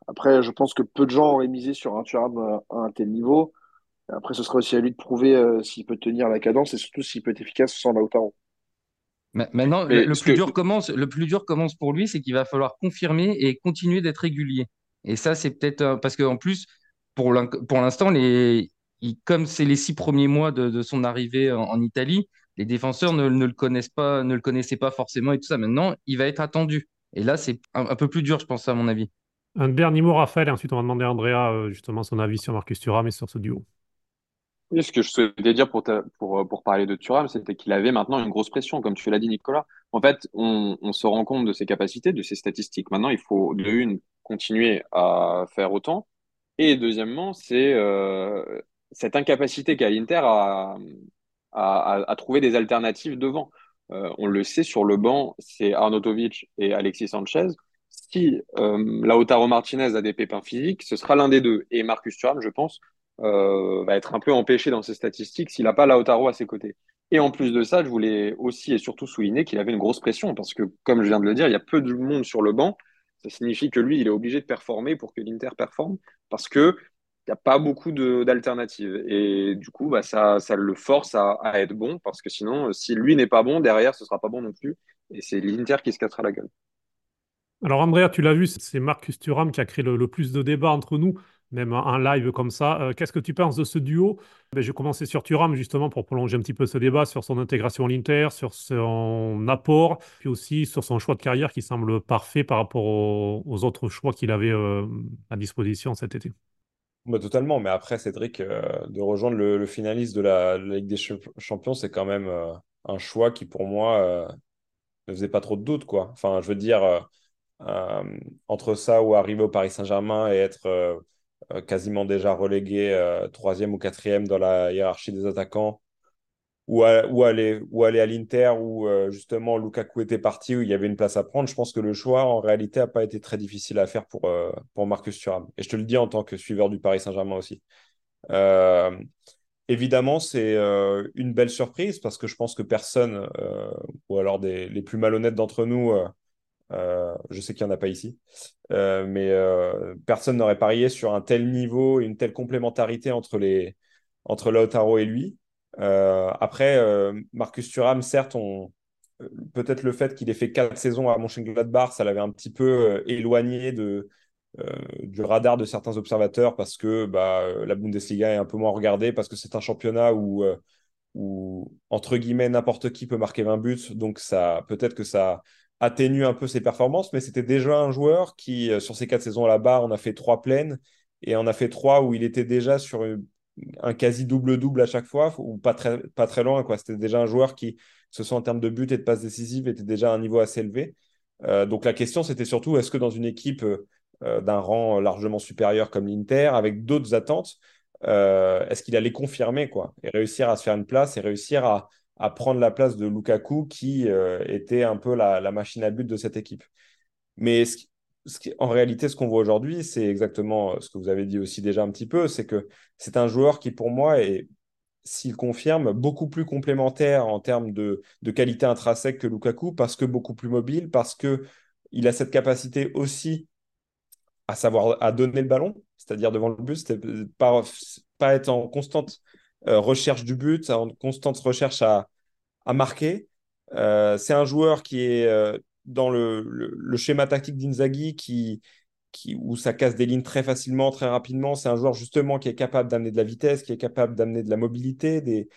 Après, je pense que peu de gens auraient misé sur un Thuram à, un tel niveau. Après, ce sera aussi à lui de prouver euh, s'il peut tenir la cadence et surtout s'il peut être efficace sans Lautaro. Ma- Maintenant, le, plus que, dur commence, le plus dur commence pour lui, c'est qu'il va falloir confirmer et continuer d'être régulier. Et ça, c'est peut-être euh, parce qu'en plus, pour l'in- pour l'instant, les, comme c'est les six premiers mois de, de son arrivée en, en Italie, les défenseurs ne, ne le connaissent pas, ne le connaissaient pas forcément et tout ça. Maintenant, il va être attendu. Et là, c'est un, un peu plus dur, je pense, à mon avis. Un dernier mot, Raphaël, et ensuite on va demander à Andrea euh, justement son avis sur Marcus Thuram et sur ce duo. Oui, ce que je souhaitais dire pour, pour, pour parler de Thuram, c'était qu'il avait maintenant une grosse pression, comme tu l'as dit, Nicolas. En fait, on, se rend compte de ses capacités, de ses statistiques. Maintenant, il faut, de une, continuer à faire autant. Et deuxièmement, c'est euh, cette incapacité qu'a l'Inter à, à, trouver des alternatives devant. Euh, on le sait, sur le banc, c'est Arnautovic et Alexis Sanchez. Si euh, Lautaro Martinez a des pépins physiques, ce sera l'un des deux. Et Marcus Thuram, je pense, euh, va être un peu empêché dans ses statistiques s'il n'a pas Lautaro à ses côtés. Et en plus de ça, je voulais aussi et surtout souligner qu'il avait une grosse pression parce que, comme je viens de le dire, il y a peu de monde sur le banc. Ça signifie que lui, il est obligé de performer pour que l'Inter performe parce que il n'y a pas beaucoup d'alternatives. Et du coup, bah, ça, le force à, être bon parce que sinon, si lui n'est pas bon, derrière, ce sera pas bon non plus. Et c'est l'Inter qui se cassera la gueule. Alors Andrea, tu l'as vu, c'est Marcus Thuram qui a créé le, plus de débats entre nous. même en live comme ça. Euh, qu'est-ce que tu penses de ce duo? Ben, Je vais commencer sur Thuram justement pour prolonger un petit peu ce débat sur son intégration à l'Inter, sur son apport, puis aussi sur son choix de carrière qui semble parfait par rapport aux, autres choix qu'il avait euh, à disposition cet été. Bah, totalement, mais après Cédric, euh, de rejoindre le, finaliste de la, Ligue des Champions, c'est quand même un choix qui pour moi ne faisait pas trop de doute. Quoi. Enfin, je veux dire, entre ça ou arriver au Paris Saint-Germain et être euh, quasiment déjà relégué euh, troisième ou quatrième dans la hiérarchie des attaquants, ou, aller, ou aller à l'Inter où euh, justement Lukaku était parti, où il y avait une place à prendre, je pense que le choix en réalité n'a pas été très difficile à faire pour, pour Marcus Thuram. Et je te le dis en tant que suiveur du Paris Saint-Germain aussi. Évidemment, c'est une belle surprise parce que je pense que personne, ou alors les plus malhonnêtes d'entre nous, euh, je sais qu'il n'y en a pas ici, euh, mais euh, personne n'aurait parié sur un tel niveau et une telle complémentarité entre, les, entre Lautaro et lui. après, Marcus Thuram, certes, peut-être le fait qu'il ait fait quatre saisons à Mönchengladbach, ça l'avait un petit peu éloigné de, du radar de certains observateurs parce que bah, la Bundesliga est un peu moins regardée, parce que c'est un championnat où, où entre guillemets, n'importe qui peut marquer 20 buts. Donc, ça, peut-être que ça atténue un peu ses performances, mais c'était déjà un joueur qui, euh, sur ces quatre saisons là-bas, on a fait trois pleines et on a fait trois où il était déjà sur un quasi double-double à chaque fois, ou pas très, pas très loin. Quoi. C'était déjà un joueur qui, ce soit en termes de buts et de passes décisives, était déjà à un niveau assez élevé. Euh, donc la question, c'était surtout, est-ce que dans une équipe euh, d'un rang largement supérieur comme l'Inter, avec d'autres attentes, est-ce qu'il allait confirmer quoi, et réussir à se faire une place et réussir à, à prendre la place de Lukaku qui euh, était un peu la, machine à but de cette équipe. Mais en réalité, ce qu'on voit aujourd'hui, c'est exactement euh, ce que vous avez dit aussi déjà un petit peu, c'est que c'est un joueur qui, pour moi, est, s'il confirme, beaucoup plus complémentaire en termes de, de, qualité intrinsèque que Lukaku, parce que beaucoup plus mobile, parce que il a cette capacité aussi à savoir à donner le ballon, c'est-à-dire devant le but, pas, pas être en constante recherche du but, en constante recherche à, à marquer. Euh, c'est un joueur qui est euh, dans le, le, schéma tactique d'Inzaghi qui, qui, où ça casse des lignes très facilement, très rapidement. C'est un joueur justement qui est capable d'amener de la vitesse, qui est capable d'amener de la mobilité.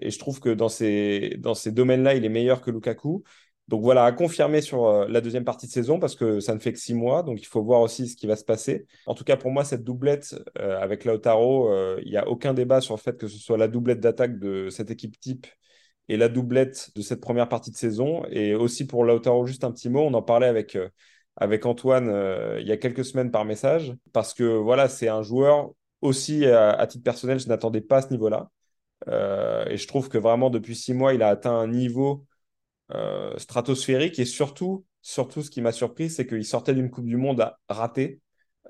Et je trouve que dans ces, dans ces domaines-là, il est meilleur que Lukaku. Donc voilà, à confirmer sur euh, la deuxième partie de saison parce que ça ne fait que six mois, donc il faut voir aussi ce qui va se passer. En tout cas, pour moi, cette doublette euh, avec Lautaro, euh, il n'y a aucun débat sur le fait que ce soit la doublette d'attaque de cette équipe type et la doublette de cette première partie de saison. Et aussi pour Lautaro, juste un petit mot, on en parlait avec, Antoine il y a quelques semaines par message, parce que voilà, c'est un joueur aussi, à, titre personnel, je n'attendais pas à ce niveau-là. et je trouve que vraiment, depuis six mois, il a atteint un niveau euh, stratosphérique. Et surtout, surtout, ce qui m'a surpris, c'est qu'il sortait d'une Coupe du Monde ratée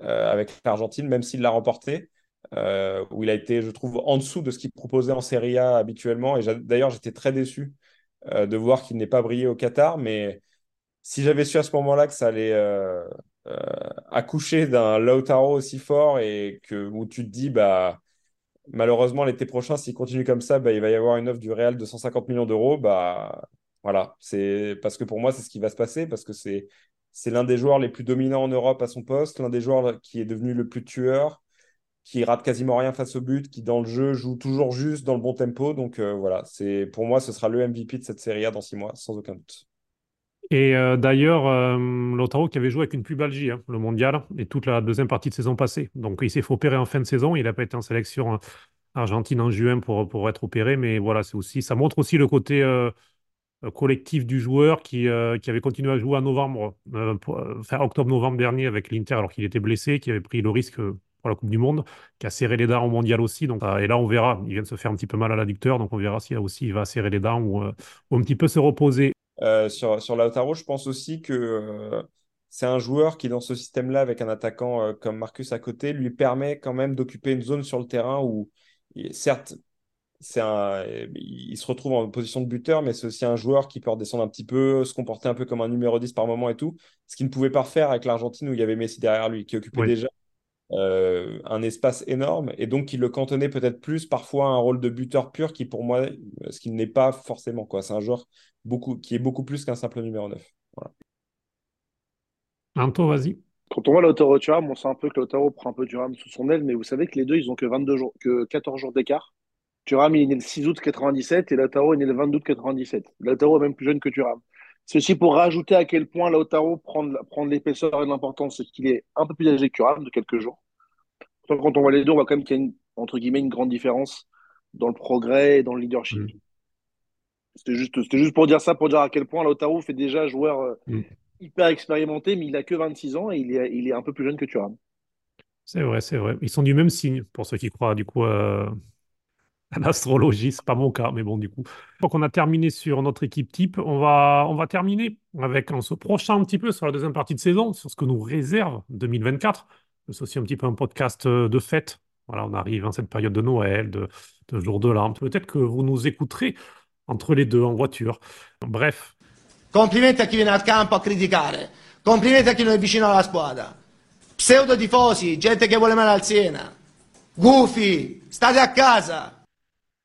euh, avec l'Argentine, même s'il l'a remporté. Euh, où il a été, je trouve, en dessous de ce qu'il proposait en Serie A habituellement. Et d'ailleurs, j'étais très déçu de voir qu'il n'ait pas brillé au Qatar. Mais si j'avais su à ce moment-là que ça allait accoucher d'un Lautaro aussi fort et que, où tu te dis, bah, malheureusement, l'été prochain, s'il continue comme ça, bah, il va y avoir une offre du Real de 150 millions d'euros. Bah, voilà, c'est parce que pour moi, c'est ce qui va se passer, parce que c'est l'un des joueurs les plus dominants en Europe à son poste, l'un des joueurs qui est devenu le plus tueur, qui rate quasiment rien face au but, qui dans le jeu joue toujours juste dans le bon tempo. Donc euh, voilà, c'est pour moi, ce sera le MVP de cette série A dans six mois, sans aucun doute. Et euh, d'ailleurs, euh, Lautaro qui avait joué avec une pubalgie, hein, le mondial, et toute la deuxième partie de saison passée. Donc il s'est fait opérer en fin de saison. Il n'a pas été en sélection argentine en juin pour, pour être opéré, mais voilà, c'est aussi, ça montre aussi le côté euh, collectif du joueur qui, euh, qui avait continué à jouer en novembre, euh, octobre-novembre dernier avec l'Inter alors qu'il était blessé, qui avait pris le risque pour la Coupe du Monde, qui a serré les dents au mondial aussi. Donc, et là, on verra. Il vient de se faire un petit peu mal à l'adducteur, donc on verra si aussi il va serrer les dents ou, ou un petit peu se reposer. sur, sur Lautaro, je pense aussi que c'est un joueur qui, dans ce système-là, avec un attaquant comme Marcus à côté, lui permet quand même d'occuper une zone sur le terrain où, certes, un, il se retrouve en position de buteur, mais c'est aussi un joueur qui peut redescendre un petit peu, se comporter un peu comme un numéro 10 par moment et tout, ce qu'il ne pouvait pas faire avec l'Argentine où il y avait Messi derrière lui, qui occupait déjà euh, un espace énorme et donc qui le cantonnait peut-être plus parfois un rôle de buteur pur qui pour moi, ce qu'il n'est pas forcément. quoi. C'est un joueur beaucoup, qui est beaucoup plus qu'un simple numéro 9. Voilà. Anto, vas-y. Quand on voit Lautaro Thuram, on sent un peu que Lautaro prend un peu Thuram sous son aile, mais vous savez que les deux, ils ont que 22 jours, que 14 jours d'écart. Thuram, il est né le 6 août 97 et Lautaro est né le 22 août 97. Lautaro est même plus jeune que Thuram. C'est aussi pour rajouter à quel point Lautaro prend de, prend de l'épaisseur et de l'importance, c'est qu'il est un peu plus âgé que Thuram de quelques jours. Quand on voit les deux, on voit quand même qu'il y a une, entre guillemets une grande différence dans le progrès et dans le leadership. Mm. C'était juste, pour dire ça, pour dire à quel point Lautaro fait déjà joueur euh, Mm. hyper expérimenté, mais il a que 26 ans et il est, il est un peu plus jeune que Thuram. C'est vrai, c'est vrai. Ils sont du même signe, pour ceux qui croient du coup euh, à l'astrologie. C'est pas mon cas, mais bon, du coup. Donc, on a terminé sur notre équipe type. On va, on va terminer avec, en se projetant un petit peu sur la deuxième partie de saison, sur ce que nous réserve 2024. C'est aussi un petit peu un podcast euh, de fête. Voilà, on arrive à cette période de Noël, de, jour de l'an. Peut-être que vous nous écouterez entre les deux en voiture. Bref, Complimenti campo a criticare. Complimenti vicino alla squadra. Pseudo tifosi, gente che vuole male al Siena. Gufi, state a casa.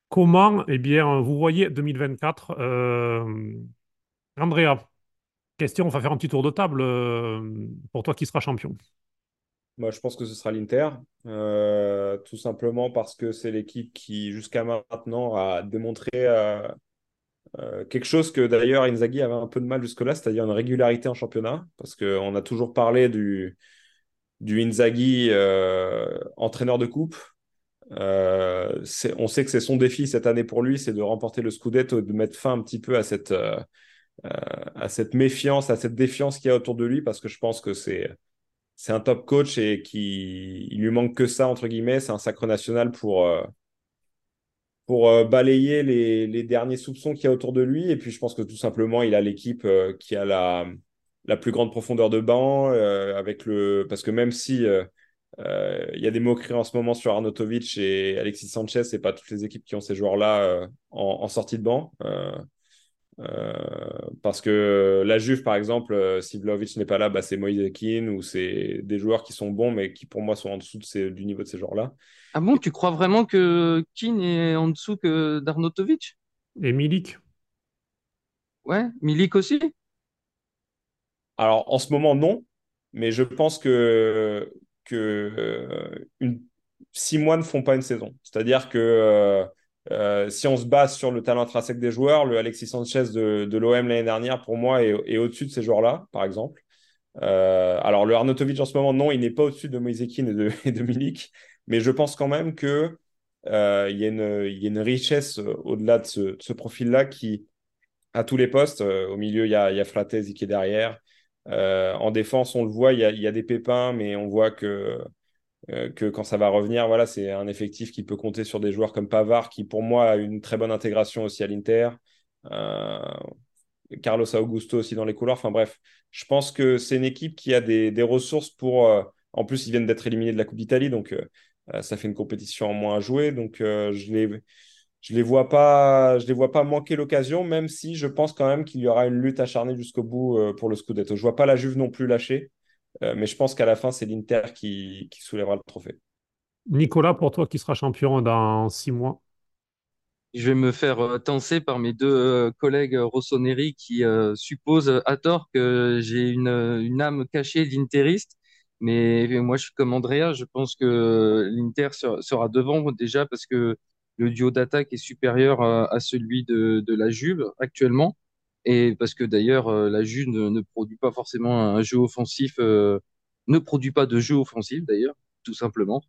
Comment, eh bien, vous voyez 2024 euh, Andrea, question, on va faire un petit tour de table. euh, pour toi, qui sera champion? Moi, je pense que ce sera l'Inter, euh, tout simplement parce que c'est l'équipe qui, jusqu'à maintenant, a démontré quelque chose que d'ailleurs Inzaghi avait un peu de mal jusque-là, c'est-à-dire une régularité en championnat, parce qu'on a toujours parlé du, du Inzaghi entraîneur de coupe. Euh, on sait que c'est son défi cette année pour lui, c'est de remporter le Scudetto et de mettre fin un petit peu à cette, euh, euh, méfiance, à cette défiance qu'il y a autour de lui, parce que je pense que c'est un top coach et qui il lui manque que ça entre guillemets. C'est un sacre national pour balayer les, derniers soupçons qu'il y a autour de lui. Et puis je pense que tout simplement il a l'équipe qui a la la plus grande profondeur de banc avec le parce que même si il y a des moqueries en ce moment sur Arnautovic et Alexis Sanchez, c'est pas toutes les équipes qui ont ces joueurs-là euh, en, en sortie de banc. Euh, euh, parce que la Juve, par exemple, euh, si Vlahovic n'est pas là, bah, c'est Moïse Keane ou c'est des joueurs qui sont bons, mais qui pour moi sont en dessous de ces- du niveau de ces joueurs-là. Ah bon, tu crois vraiment que Keane est en dessous que d'Arnautovic? Et Milik? Ouais, Milik aussi? Alors, en ce moment, non, mais je pense que, que euh, six mois ne font pas une saison. C'est-à-dire que euh, euh, si on se base sur le talent intrinsèque des joueurs, le Alexis Sanchez de, l'OM l'année dernière, pour moi, est, au-dessus de ces joueurs-là, par exemple. Alors, le Arnautovic en ce moment, non, il n'est pas au-dessus de Moise Kean et de, et de Milik, mais je pense quand même que euh, il y a une, richesse au-delà de ce, profil-là qui, à tous les postes, au milieu, il y a, y a qui est derrière. Euh, en défense, on le voit, il y a, des pépins, mais on voit que, euh, que quand ça va revenir, voilà, c'est un effectif qui peut compter sur des joueurs comme Pavard, qui pour moi a une très bonne intégration aussi à l'Inter. Euh, Carlos Augusto aussi dans les couloirs. Enfin bref, je pense que c'est une équipe qui a des, des ressources pour. en plus, ils viennent d'être éliminés de la Coupe d'Italie, donc ça fait une compétition en moins à jouer. Donc je les, je les vois pas, je les vois pas manquer l'occasion, même si je pense quand même qu'il y aura une lutte acharnée jusqu'au bout euh, pour le Scudetto. Je vois pas la Juve non plus lâcher, euh, mais je pense qu'à la fin, c'est l'Inter qui, qui soulèvera le trophée. Nicolas, pour toi, qui sera champion dans six mois? Je vais me faire euh, tancer par mes deux collègues rossoneri qui euh, supposent à tort que j'ai une, une âme cachée d'interiste. Mais moi, je suis comme Andrea. Je pense que l'Inter sera, sera devant déjà parce que le duo d'attaque est supérieur à, à celui de, la Juve actuellement. Et parce que d'ailleurs, euh, la Juve ne, produit pas forcément un jeu offensif, euh, ne produit pas de jeu offensif d'ailleurs, tout simplement.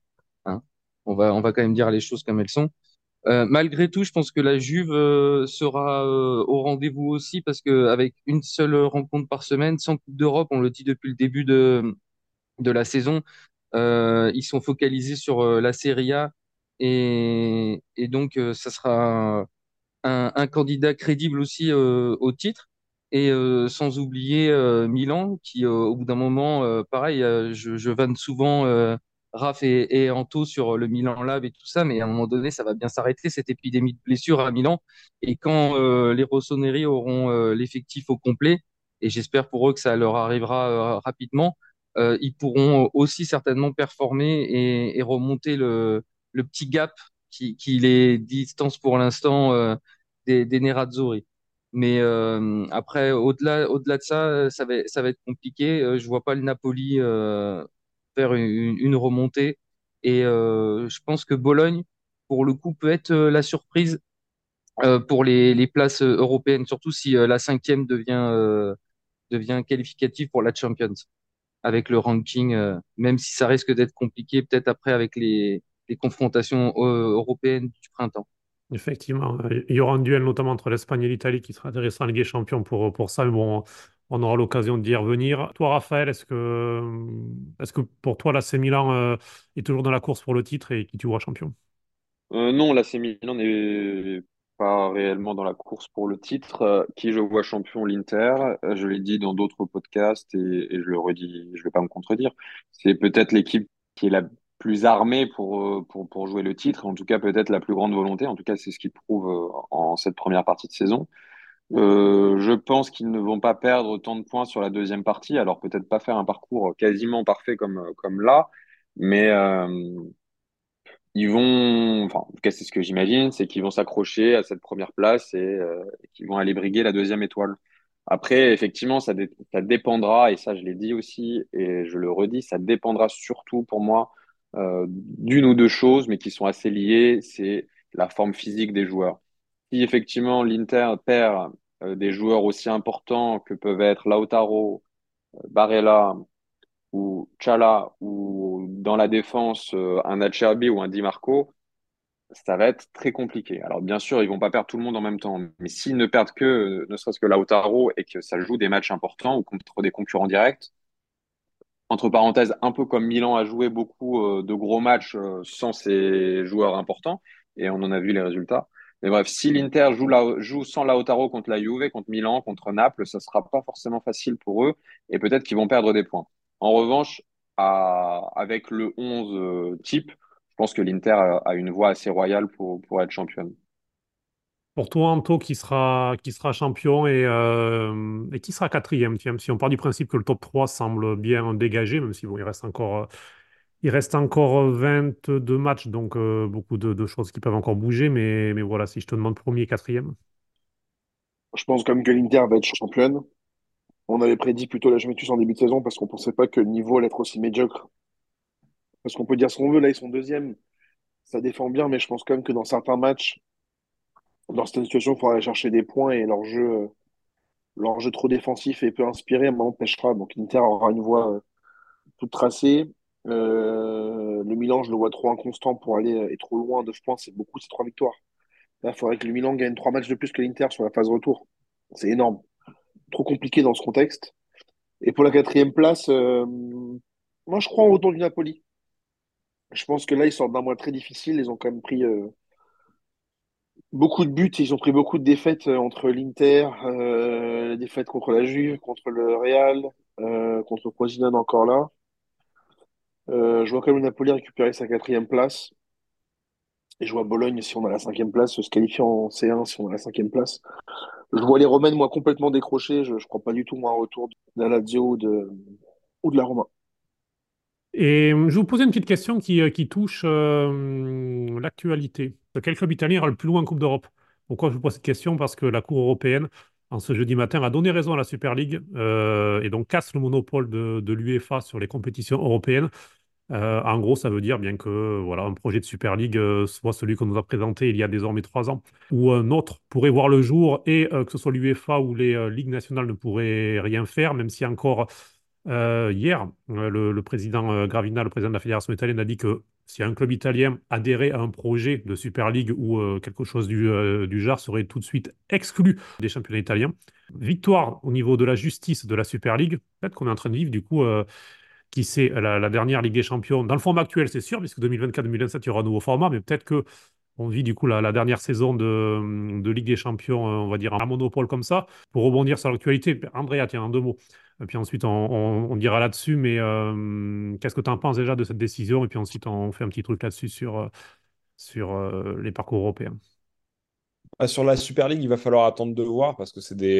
Hein. On va, on va quand même dire les choses comme elles sont. Euh, malgré tout, je pense que la Juve euh, sera euh, au rendez-vous aussi parce que avec une seule rencontre par semaine, sans Coupe d'Europe, on le dit depuis le début de, de la saison, euh, ils sont focalisés sur euh, la Serie A et, donc euh, ça sera un, candidat crédible aussi euh, au titre. Et euh, sans oublier Milan, qui au bout d'un moment, pareil, je, je vanne souvent Raph et, et Anto sur le Milan Lab et tout ça, mais à un moment donné, ça va bien s'arrêter, cette épidémie de blessures à Milan. Et quand les Rossoneri auront l'effectif au complet, et j'espère pour eux que ça leur arrivera rapidement, ils pourront aussi certainement performer et remonter le, le petit gap qui, qui les distance pour l'instant euh, des, des Nerazzurri. Mais euh, après, au-delà, au-delà de ça, ça va, ça va être compliqué. Euh, je vois pas le Napoli euh, faire une, une remontée. Et euh, je pense que Bologne, pour le coup, peut être la surprise pour les, les places européennes, surtout si la cinquième devient, devient qualificative pour la Champions, avec le ranking, euh, même si ça risque d'être compliqué, peut-être après avec les, les confrontations euh, européennes du printemps. Effectivement, euh, il y aura un duel notamment entre l'Espagne et l'Italie qui sera intéressant en Ligue des Champions pour, pour ça, mais bon, on aura l'occasion d'y revenir. Toi, Raphaël, est-ce que, est-ce que pour toi, l'AC Milan euh, est toujours dans la course pour le titre et qui tu vois champion? Euh, non, l'AC Milan n'est pas réellement dans la course pour le titre. Euh, qui je vois champion, l'Inter. Euh, je l'ai dit dans d'autres podcasts et, et je le redis, je vais pas me contredire. C'est peut-être l'équipe qui est la plus armée pour, euh, pour, pour jouer le titre, en tout cas peut-être la plus grande volonté. En tout cas, c'est ce qu'ils prouvent euh, en cette première partie de saison. Euh, je pense qu'ils ne vont pas perdre autant de points sur la deuxième partie. Alors peut-être pas faire un parcours quasiment parfait comme, comme là, mais euh, ils vont, enfin, en tout cas, c'est ce que j'imagine, c'est qu'ils vont s'accrocher à cette première place et euh, qu'ils vont aller briguer la deuxième étoile. Après, effectivement, ça, ça dépendra, et ça, je l'ai dit aussi, et je le redis, ça dépendra surtout pour moi euh, d'une ou deux choses, mais qui sont assez liées, c'est la forme physique des joueurs. Si effectivement l'Inter perd euh, des joueurs aussi importants que peuvent être Lautaro, Barella, ou Chala ou dans la défense euh, un Acerbi ou un Di Marco, ça va être très compliqué. Alors bien sûr, ils vont pas perdre tout le monde en même temps, mais s'ils ne perdent que, euh, ne serait-ce que Lautaro et que ça joue des matchs importants ou contre des concurrents directs, entre parenthèses, un peu comme Milan a joué beaucoup euh, de gros matchs euh, sans ses joueurs importants, et on en a vu les résultats. Mais bref, si l'Inter joue, joue sans Lautaro contre la Juve, contre Milan, contre Naples, ça sera pas forcément facile pour eux, et peut-être qu'ils vont perdre des points. En revanche, avec le 11 euh, type, je pense que l'Inter a, une voie assez royale pour être championne. Pour toi, Anto, qui sera, champion et, euh, et qui sera quatrième, si on part du principe que le top 3 semble bien dégagé, même si bon, il reste encore, euh, il reste encore 22 matchs, donc euh, beaucoup de, choses qui peuvent encore bouger, mais, voilà, si je te demande premier et quatrième. Je pense quand même que l'Inter va être championne. On avait prédit plutôt la Juventus en début de saison parce qu'on pensait pas que le niveau allait être aussi médiocre. Parce qu'on peut dire ce qu'on veut, là, ils sont deuxième. Ça défend bien, mais je pense quand même que dans certains matchs, dans certaines situations, il faudra aller chercher des points et leur jeu, euh, leur jeu trop défensif et peu inspiré, à un moment pêchera. Donc l'Inter aura une voie euh, toute tracée. Euh, le Milan, je le vois trop inconstant pour aller et trop loin. 9 points, c'est beaucoup, c'est trois victoires. Là, il faudrait que le Milan gagne trois matchs de plus que l'Inter sur la phase retour. C'est énorme. Trop compliqué dans ce contexte. Et pour la quatrième place, moi, je crois au retour du Napoli. Je pense que là, ils sortent d'un mois très difficile. Ils ont quand même pris beaucoup de buts. Ils ont pris beaucoup de défaites euh, entre l'Inter, euh, contre la Juve, contre le Real, euh, contre Frosinone encore là. Euh, je vois quand même Napoli récupérer sa quatrième place. Et je vois Bologne, si on a la cinquième place, se qualifier en C1 si on a la cinquième place. Je vois les Romaines, moi, complètement décrochés. Je ne crois pas du tout, moi, un retour de la Lazio ou de, ou de la Roma. Et euh, je vous poser une petite question qui, euh, touche euh, l'actualité. Quel club italien ira le plus loin en Coupe d'Europe? Pourquoi je vous pose cette question? Parce que la Cour européenne, en ce jeudi matin, a donné raison à la Super League et donc casse le monopole de, l'UEFA sur les compétitions européennes. En gros, ça veut dire bien que voilà, un projet de Super League, soit celui qu'on nous a présenté il y a désormais trois ans, ou un autre pourrait voir le jour et que ce soit l'UEFA ou les ligues nationales ne pourraient rien faire, même si encore euh, hier, euh, le, président euh, Gravina, le président de la fédération italienne, a dit que si un club italien adhérait à un projet de Super League ou quelque chose du, du genre, serait tout de suite exclu des championnats italiens. Victoire au niveau de la justice de la Super League. Peut-être qu'on est en train de vivre du coup qui c'est la, la dernière Ligue des Champions. Dans le format actuel, c'est sûr, puisque 2024-2027, il y aura un nouveau format, mais peut-être que on vit du coup la, dernière saison de, Ligue des Champions, euh, on va dire, un monopole comme ça. Pour rebondir sur l'actualité, Andrea, tiens, en deux mots. Puis ensuite, on, dira là-dessus, mais euh, qu'est-ce que tu en penses déjà de cette décision? Et puis ensuite, on fait un petit truc là-dessus sur, euh, les parcours européens. Ah, sur la Super League, il va falloir attendre de voir parce que c'est des.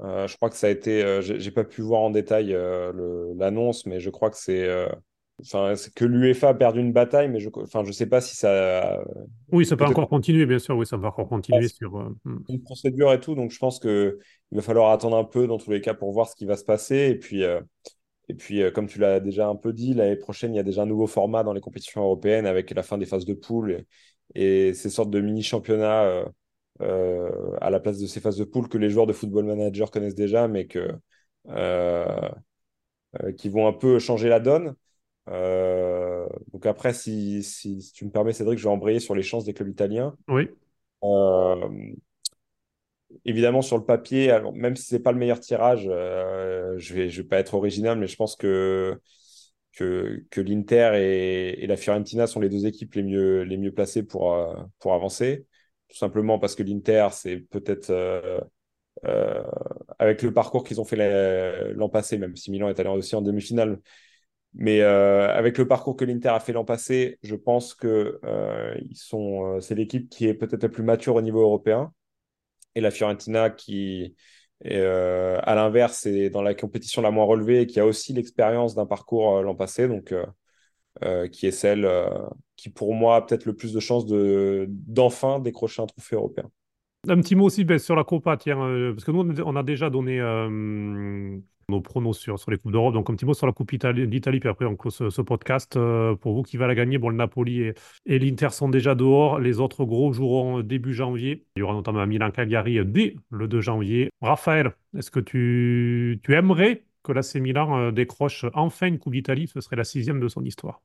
je crois que ça a été. j'ai pas pu voir en détail l'annonce, mais je crois que c'est enfin, que l'UEFA a perdu une bataille, mais je, enfin, je sais pas si ça. Oui, ça peut encore continuer, bien sûr. Oui, ça va encore continuer sur. euh, hmm. une procédure et tout, donc je pense que il va falloir attendre un peu dans tous les cas pour voir ce qui va se passer. Et puis, euh, et puis euh, comme tu l'as déjà un peu dit, l'année prochaine, il y a déjà un nouveau format dans les compétitions européennes avec la fin des phases de poule et, et ces sortes de mini-championnats euh, à la place de ces phases de poule que les joueurs de football manager connaissent déjà, mais que, qui vont un peu changer la donne. Euh, donc après, si, si, si tu me permets, Cédric, je vais embrayer sur les chances des clubs italiens. Oui. Euh, évidemment, sur le papier, alors, même si c'est pas le meilleur tirage, euh, je vais, je vais pas être original, mais je pense que, que, que l'Inter et, et la Fiorentina sont les deux équipes les mieux, les mieux placées pour, pour avancer. Tout simplement parce que l'Inter, c'est peut-être avec le parcours qu'ils ont fait la- l'an passé, même si Milan est allé aussi en demi-finale. Mais euh, avec le parcours que l'Inter a fait l'an passé, je pense que euh, euh, c'est l'équipe qui est peut-être la plus mature au niveau européen et la Fiorentina qui, à l'inverse, est dans la compétition la moins relevée et qui a aussi l'expérience d'un parcours l'an passé, donc qui est celle qui, pour moi, a peut-être le plus de chances de, d'enfin décrocher un trophée européen. Un petit mot aussi ben, sur la Copa, tiens, parce que nous, on a- déjà donné nos pronos sur, les Coupes d'Europe. Donc, un petit mot sur la Coupe Italie- d'Italie, puis après, on ce, podcast. Euh, pour vous, qui va la gagner? Bon, le Napoli et, l'Inter sont déjà dehors. Les autres gros joueront début janvier. Il y aura notamment Milan-Cagliari dès le 2 janvier. Raphaël, est-ce que tu, aimerais que l'AC Milan euh, décroche enfin une Coupe d'Italie? Ce serait la sixième de son histoire.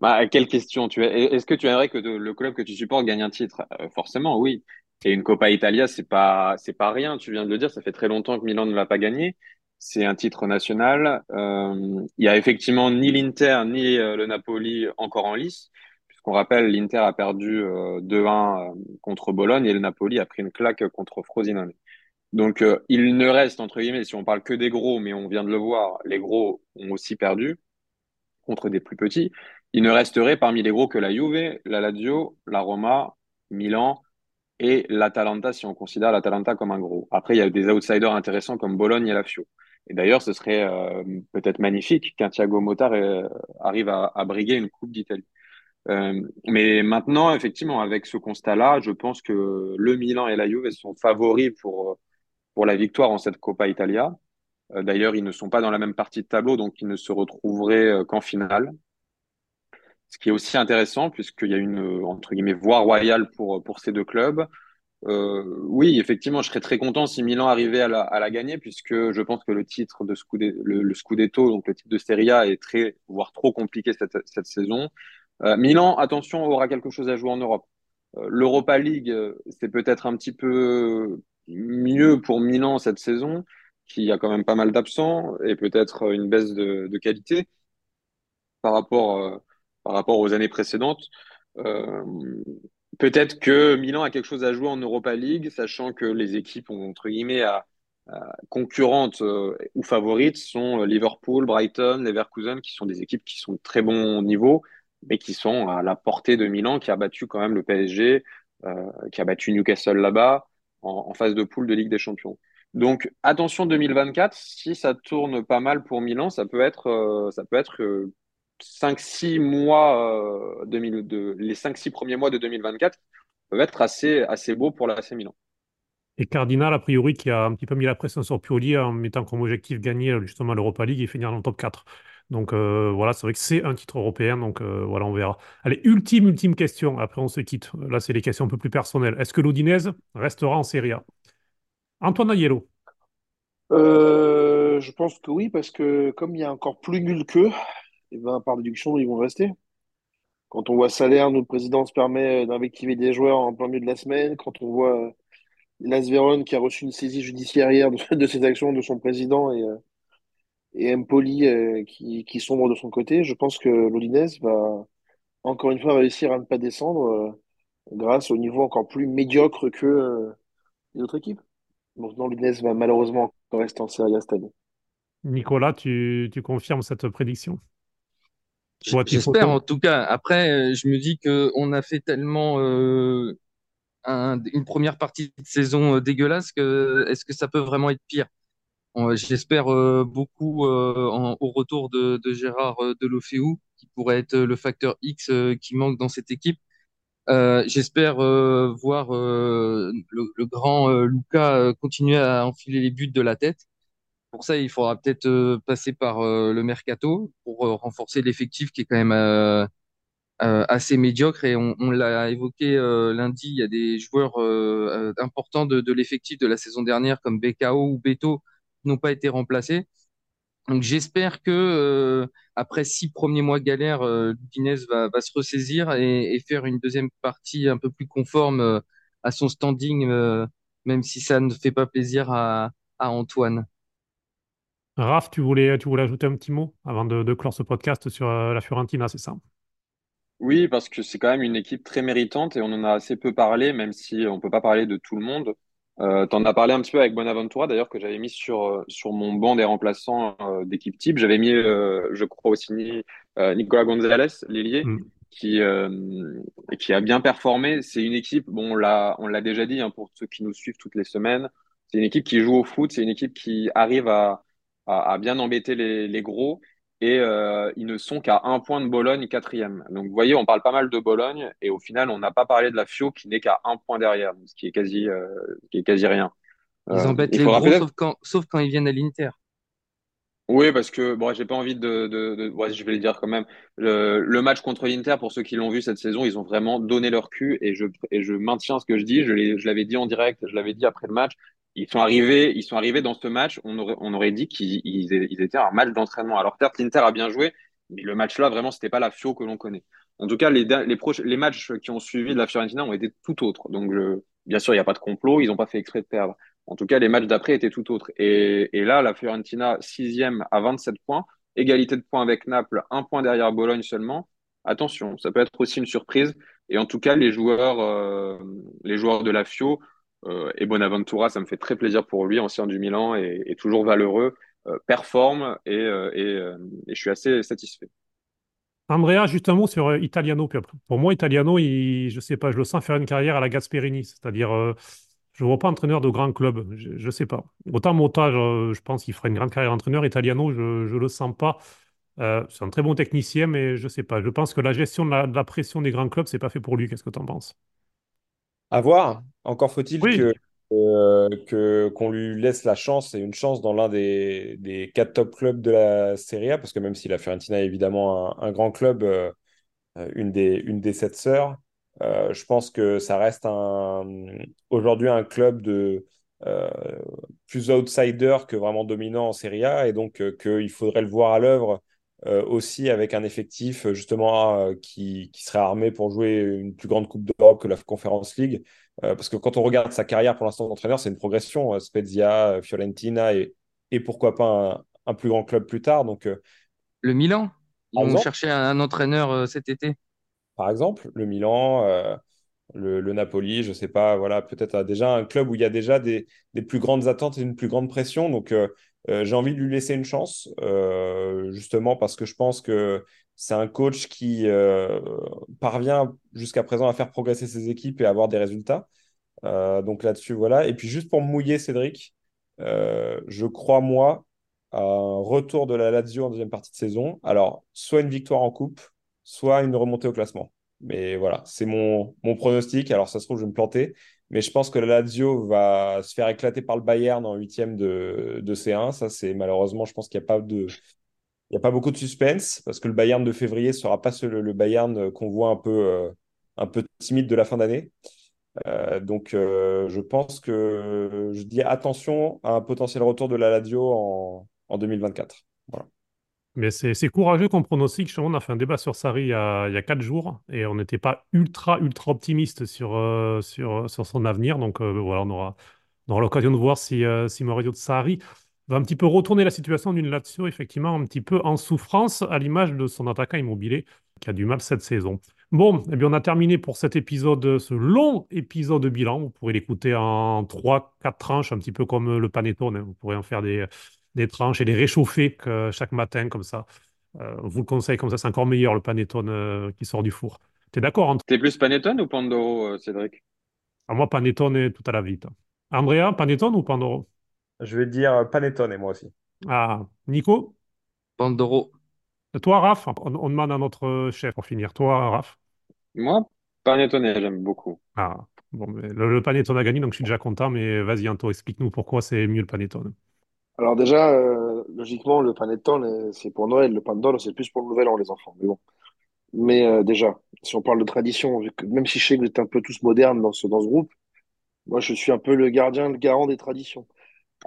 Bah, quelle question? Est-ce que tu aimerais que le club que tu supportes gagne un titre? Euh, forcément, oui. Et une Coppa Italia, c'est pas, c'est pas rien. Tu viens de le dire, ça fait très longtemps que Milan ne l'a pas gagné. C'est un titre national. Euh, il y a effectivement ni l'Inter ni euh, le Napoli encore en lice, puisqu'on rappelle, l'Inter a perdu euh, 2-1 euh, contre Bologne et le Napoli a pris une claque contre Frosinone. Donc, il ne reste, entre guillemets, si on parle que des gros, mais on vient de le voir, les gros ont aussi perdu contre des plus petits. Il ne resterait parmi les gros que la Juve, la Lazio, la Roma, Milan et l'Atalanta, si on considère l'Atalanta comme un gros. Après, il y a des outsiders intéressants comme Bologne et la Fio. Et d'ailleurs, ce serait euh, peut-être magnifique qu'un Thiago Motta euh, arrive à, briguer une Coupe d'Italie. Euh, mais maintenant, effectivement, avec ce constat-là, je pense que le Milan et la Juve sont favoris pour, pour la victoire en cette Coppa Italia. D'ailleurs, ils ne sont pas dans la même partie de tableau, donc ils ne se retrouveraient qu'en finale. Ce qui est aussi intéressant, puisqu'il y a une, entre guillemets, voie royale pour, pour ces deux clubs. Euh, oui, effectivement, je serais très content si Milan arrivait à la, à la gagner, puisque je pense que le titre de Scudetto, le, Scudetto, donc le titre de Serie A, est très, voire trop compliqué cette, cette saison. Euh, Milan, attention, aura quelque chose à jouer en Europe. Euh, L'Europa League, euh, c'est peut-être un petit peu mieux pour Milan cette saison, qui a quand même pas mal d'absents et peut-être une baisse de, de qualité par rapport, euh, par rapport aux années précédentes. Euh, peut-être que Milan a quelque chose à jouer en Europa League, sachant que les équipes, entre guillemets, concurrentes euh, ou favorites sont Liverpool, Brighton, Leverkusen, qui sont des équipes qui sont de très bon niveau, mais qui sont à la portée de Milan, qui a battu quand même le PSG, euh, qui a battu Newcastle là-bas, en, phase de poule de Ligue des Champions. Donc attention 2024, si ça tourne pas mal pour Milan, ça peut être, euh, ça peut être euh, 5-6 mois, euh, 2002, les 5-6 premiers mois de 2024 peuvent être assez, assez beaux pour l'AC Milan. Et Cardinal, a priori, qui a un petit peu mis la pression sur Pioli en mettant comme objectif gagner justement l'Europa League et finir dans le top 4. Donc euh, voilà, c'est vrai que c'est un titre européen, donc euh, voilà, on verra. Allez, ultime, ultime question, après on se quitte. Là, c'est les questions un peu plus personnelles. Est-ce que l'Udinese restera en Serie A? Antoine Aiello. Euh, je pense que oui, parce que comme il y a encore plus nul qu'eux, et ben, par déduction, ils vont rester. Quand on voit Salaire, notre président se permet d'invectiver des joueurs en plein milieu de la semaine, quand on voit Las Vérone qui a reçu une saisie judiciaire hier de, ses actions de son président et, euh, et Empoli euh, qui, sombre de son côté, je pense que l'Udinese va encore une fois réussir à ne pas descendre euh, grâce au niveau encore plus médiocre que euh, les autres équipes. Donc non, va malheureusement rester en Serie A cette année. Nicolas, tu confirmes cette prédiction? J'espère en tout cas. Après, euh, je me dis que on a fait tellement euh, un- une première partie de saison euh, dégueulasse que est-ce que ça peut vraiment être pire? J'espère euh, beaucoup euh, en- au retour de, de Gérard Delofeu, qui pourrait être le facteur X qui manque dans cette équipe. J'espère voir le, le grand Luca euh, continuer à enfiler les buts de la tête. Pour ça, il faudra peut-être euh, passer par euh, le mercato pour euh, renforcer l'effectif qui est quand même euh, euh, assez médiocre. Et on, l'a évoqué euh, lundi, il y a des joueurs euh, euh, importants de, de l'effectif de la saison dernière comme Bekao ou Beto qui n'ont pas été remplacés. Donc j'espère que euh, après six premiers mois galères, euh, Lutinez va, se ressaisir et, faire une deuxième partie un peu plus conforme euh, à son standing, euh, même si ça ne fait pas plaisir à Antoine. Raph, tu voulais, tu voulais ajouter un petit mot avant de, de clore ce podcast sur euh, la Fiorentina, c'est ça? Oui, parce que c'est quand même une équipe très méritante et on en a assez peu parlé, même si on peut pas parler de tout le monde. Euh, t'en as parlé un petit peu avec Bonaventura, d'ailleurs, que j'avais mis sur, euh, sur mon banc des remplaçants euh, d'équipe type. J'avais mis, euh, je crois aussi, ni- Nicolas Gonzalez, l'ailier, Mm. qui, qui a bien performé. C'est une équipe, bon, on l'a, on l'a déjà dit hein, pour ceux qui nous suivent toutes les semaines, c'est une équipe qui joue au foot, c'est une équipe qui arrive à, à, à bien embêter les, les gros et euh, ils ne sont qu'à un point de Bologne, quatrième. Donc, vous voyez, on parle pas mal de Bologne, et au final, on n'a pas parlé de la Fio qui n'est qu'à un point derrière, ce qui est quasi, euh, qui est quasi rien. Ils Euh, embêtent les gros, sauf quand, sauf quand ils viennent à l'Inter. oui, parce que bon, j'ai pas envie de, de, de- ouais, je vais le dire quand même. Le, le match contre l'Inter, pour ceux qui l'ont vu cette saison, ils ont vraiment donné leur cul et je et je maintiens ce que je dis. Je l'avais dit en direct, je l'avais dit après le match. Ils sont arrivés, ils sont arrivés dans ce match. On aurait, on aurait dit qu'ils ils, étaient un match d'entraînement. Alors certes, l'Inter a bien joué, mais le match là, vraiment, c'était pas la Fio que l'on connaît. En tout cas, les les les matchs qui ont suivi de la Fiorentina ont été tout autres. Donc, je- bien sûr, il n'y a pas de complot. Ils n'ont pas fait exprès de perdre. En tout cas, les matchs d'après étaient tout autres. Et, et là, la Fiorentina, sixième à 27 points, égalité de points avec Naples, un point derrière Bologne seulement. Attention, ça peut être aussi une surprise. Et en tout cas, les joueurs, euh, les joueurs de la Fio et Bonaventura, ça me fait très plaisir pour lui, ancien du Milan et, et toujours valeureux, euh, performe et, euh, et, euh, et je suis assez satisfait. Andrea, juste un mot sur euh, Italiano. Pour moi, Italiano, il, je sais pas, je le sens faire une carrière à la Gasperini, c'est-à-dire, euh, je ne vois pas entraîneur de grand club, je, ne sais pas. Autant Mota, je, je pense qu'il ferait une grande carrière d'entraîneur. Italiano, je ne le sens pas. Euh, c'est un très bon technicien, mais je sais pas. Je pense que la gestion de la, de la pression des grands clubs, c'est pas fait pour lui. Qu'est-ce que tu en penses? À voir. Encore faut-il Oui, que, euh, que, qu'on lui laisse la chance et une chance dans l'un des, des quatre top clubs de la Serie A, parce que même si la Fiorentina est évidemment un, un grand club, euh, euh, une des, une des sept sœurs, euh, je pense que ça reste aujourd'hui un club de plus outsider que vraiment dominant en Serie A, et donc qu'il faudrait le voir à l'œuvre aussi avec un effectif euh, justement euh, qui, qui serait armé pour jouer une plus grande Coupe d'Europe que la Conference League. Euh, parce que quand on regarde sa carrière pour l'instant d'entraîneur, c'est une progression. euh, Spezia, euh, Fiorentina et, et pourquoi pas un, un plus grand club plus tard. Donc, euh, Le Milan, ils vont exemple, chercher un, entraîneur euh, cet été. par exemple, le Milan, euh, le, le Napoli, je sais pas, voilà, peut-être a déjà un club où il y a déjà des, des plus grandes attentes et une plus grande pression. Donc, euh, euh, j'ai envie de lui laisser une chance, euh, justement parce que je pense que c'est un coach qui euh, parvient jusqu'à présent à faire progresser ses équipes et avoir des résultats. Euh, donc là-dessus, voilà. Et puis juste pour mouiller, Cédric, euh, je crois, moi, à un retour de la Lazio en deuxième partie de saison. Alors, soit une victoire en coupe, soit une remontée au classement. Mais voilà, c'est mon, mon pronostic. Alors, ça se trouve, je vais me planter. Mais je pense que la Lazio va se faire éclater par le Bayern en huitième de, de C1. Ça, c'est malheureusement, je pense qu'il n'y a pas de, il y a pas beaucoup de suspense parce que le Bayern de février ne sera pas le Bayern qu'on voit un peu, euh, un peu timide de la fin d'année. Euh, donc, euh, je pense que je dis attention à un potentiel retour de la Lazio en, en 2024. Voilà. Mais c'est courageux comme pronostic. Justement, on a fait un débat sur Sarri il y a, quatre jours et on n'était pas ultra, ultra optimiste sur, euh, sur, sur son avenir. Donc, euh, voilà, on aura, on aura l'occasion de voir si, euh, si Maurizio Sarri va un petit peu retourner la situation d'une Lazio, effectivement, un petit peu en souffrance, à l'image de son attaquant immobilier qui a du mal cette saison. Bon, eh bien, on a terminé pour cet épisode, ce long épisode de bilan. Vous pourrez l'écouter en trois, quatre tranches, un petit peu comme le panettone. hein. Vous pourrez en faire des, des tranches et les réchauffer que chaque matin, comme ça. Euh, on vous le conseille, comme ça, c'est encore meilleur le panettone euh, qui sort du four. T'es d'accord, Antoine? T'es plus Panettone ou Pandoro, euh, Cédric? Ah, moi, panettone est tout à la vite. Andrea, panettone ou Pandoro? Je vais dire Panettone, et moi aussi. Ah, Nico? Pandoro. Toi, Raph? On, on demande à notre chef pour finir. Toi, Raph? Moi, Panettone, j'aime beaucoup. Ah, bon, mais le, le panettone a gagné, donc je suis déjà content, mais vas-y, Anto, explique-nous pourquoi c'est mieux le panettone. Alors déjà, euh, logiquement, le panettone, euh, c'est pour Noël. Le pandoro, c'est plus pour le Nouvel An, les enfants. Mais bon. Mais euh, déjà, si on parle de tradition, vu que- même si je sais que vous êtes un peu tous modernes dans ce, dans ce groupe, moi, je suis un peu le gardien, le garant des traditions.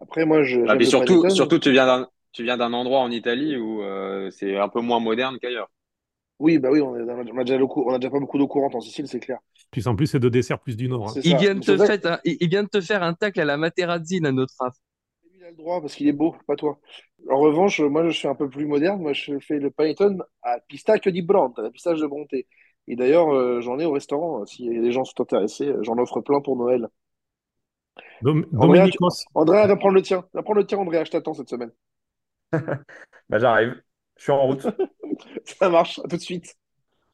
Après, moi, je, Ah, j'aime mais le surtout, panettone. surtout, tu viens d'un, tu viens d'un endroit en Italie où euh, c'est un peu moins moderne qu'ailleurs. Oui, bah oui, on, est- on a déjà cou- on a déjà pas beaucoup d'eau courante en Sicile, c'est clair. Puis en plus, c'est deux desserts plus du Nord. hein. C'est Il ça. vient, de c'est te faire un, il il vient de te faire un tacle à la Materazzi, là, notre Raph. A le droit parce qu'il est beau, pas toi. En revanche, moi, je suis un peu plus moderne. Moi, je fais le panettone à pistacchio di à la pistache de Bronte. Et d'ailleurs, euh, j'en ai au restaurant. Si les gens sont intéressés, j'en offre plein pour Noël. Dom- Andrea, tu- va prendre le tien. Va prendre le tien, Andrea, je t'attends cette semaine. Bah, j'arrive. Je suis en route. Ça marche, à tout de suite.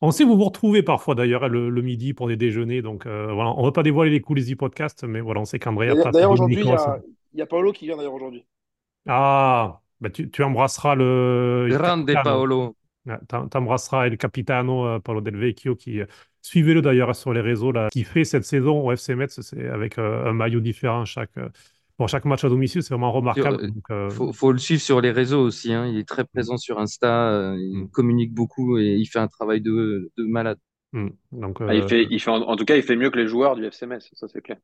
on sait où vous retrouvez parfois d'ailleurs le, le midi pour des déjeuners, donc euh, voilà, on ne va pas dévoiler les coulisses du podcast, mais voilà, on sait qu'Andrea D'ailleurs, aujourd'hui, il y Dominikos. a, il y a Paolo qui vient d'ailleurs aujourd'hui. Ah, bah tu, tu embrasseras le, il Grande capitano. Paolo. Ouais, t'em- T'embrasseras El Capitano, euh, Paolo Del Vecchio, qui euh, suivez-le d'ailleurs sur les réseaux, là, qui fait cette saison au FC Metz, c'est avec euh, un maillot différent chaque, euh, pour chaque match à domicile, c'est vraiment remarquable. euh, euh, faut, faut le suivre sur les réseaux aussi. hein. Il est très présent sur Insta. euh, il Mm. communique beaucoup et il fait un travail de, de malade. hmm, donc Ah, il fait, il fait, en, en tout cas, il fait mieux que les joueurs du FC Metz, ça c'est clair.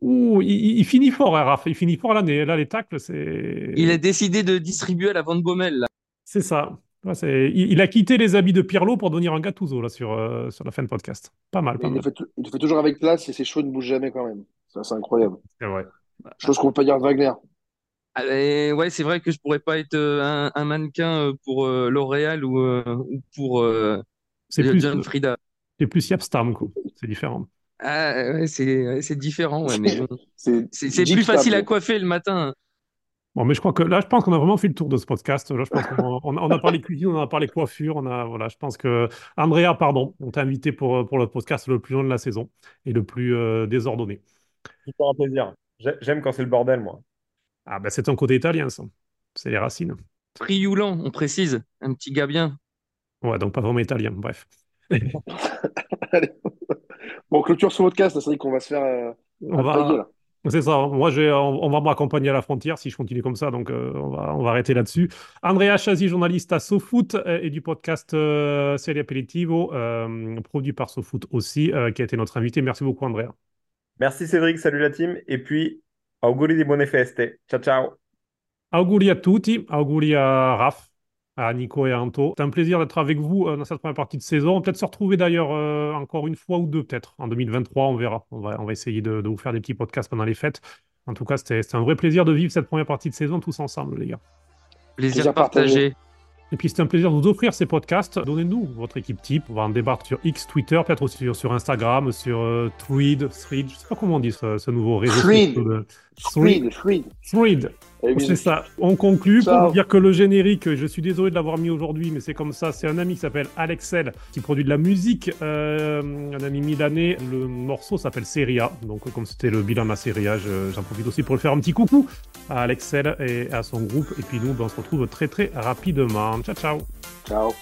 Ouh, il, finit fort, hein, Raph, il finit fort l'année. Là, les tacles, c'est Il a décidé de distribuer à la Van Bommel. Là. c'est ça. Ouais, c'est- il, il a quitté les habits de Pirlo pour devenir un Gattuso là, sur, euh, sur la fin de podcast. Pas mal, pas il le mal. fait, tou- il le fait toujours avec classe et ses cheveux ne bougent jamais quand même. Ça, c'est incroyable. C'est vrai. Chose qu'on peut pas dire de Wagner. Ah, et ouais, c'est vrai que je pourrais pas être euh, un, un mannequin euh, pour euh, L'Oréal ou, euh, ou pour euh, C'est plus, John Frida. c'est plus Yapstam, quoi. C'est différent. Ah, ouais, c'est différent, ouais, mais bon. C'est plus facile à coiffer le matin. Bon, mais je crois que là, je pense qu'on a vraiment fait le tour de ce podcast. Là, je pense qu'on on a, on a parlé cuisine, on a parlé coiffure, on a, voilà, je pense que Andrea, pardon, on t'a invité pour, pour le podcast le plus long de la saison et le plus euh, désordonné. Un plaisir. J'ai- J'aime quand c'est le bordel, moi. Ah, ben c'est ton côté italien, ça. C'est les racines. Frioulant, on précise. Un petit gars bien. Ouais, donc pas vraiment italien, bref. Bon, clôture ce podcast, là, c'est qu'on va se faire euh, On va, là. c'est ça. Moi, j'ai, on, on va m'accompagner à la frontière si je continue comme ça, donc euh, on va, on va arrêter là-dessus. Andrea Chazi, journaliste à SoFoot euh, et du podcast euh, Serie Aperitivo, euh, produit par SoFoot aussi, euh, qui a été notre invité. Merci beaucoup, Andrea. Merci Cédric, salut la team. Et puis, auguri di buone feste. Ciao, ciao. Auguri a tutti, auguri à Raph, à Nico et à Anto. C'est un plaisir d'être avec vous euh, dans cette première partie de saison. On va peut-être se retrouver d'ailleurs euh, encore une fois ou deux, peut-être. En 2023, on verra. On va, on va essayer de, de vous faire des petits podcasts pendant les fêtes. En tout cas, c'était c'était un vrai plaisir de vivre cette première partie de saison tous ensemble, les gars. Plaisir Plaisir partagé. Et puis, c'était un plaisir de vous offrir ces podcasts. Donnez-nous votre équipe type. On va en débattre sur X, Twitter, peut-être aussi sur, sur Instagram, sur euh, Thread, Thread. Je sais pas comment on dit ce, ce nouveau réseau. Thread. Thread, Thread. Bisous. C'est ça. On conclut pour Ciao. dire que le générique, je suis désolé de l'avoir mis aujourd'hui, mais c'est comme ça. C'est un ami qui s'appelle Alexel qui produit de la musique, euh, un ami milanais. Le morceau s'appelle Seria. Donc, comme c'était le bilan de la Seria, je- j'en profite aussi pour le faire un petit coucou à Alexel et à son groupe. Et puis nous, ben, on se retrouve très très rapidement. Ciao, ciao. Ciao.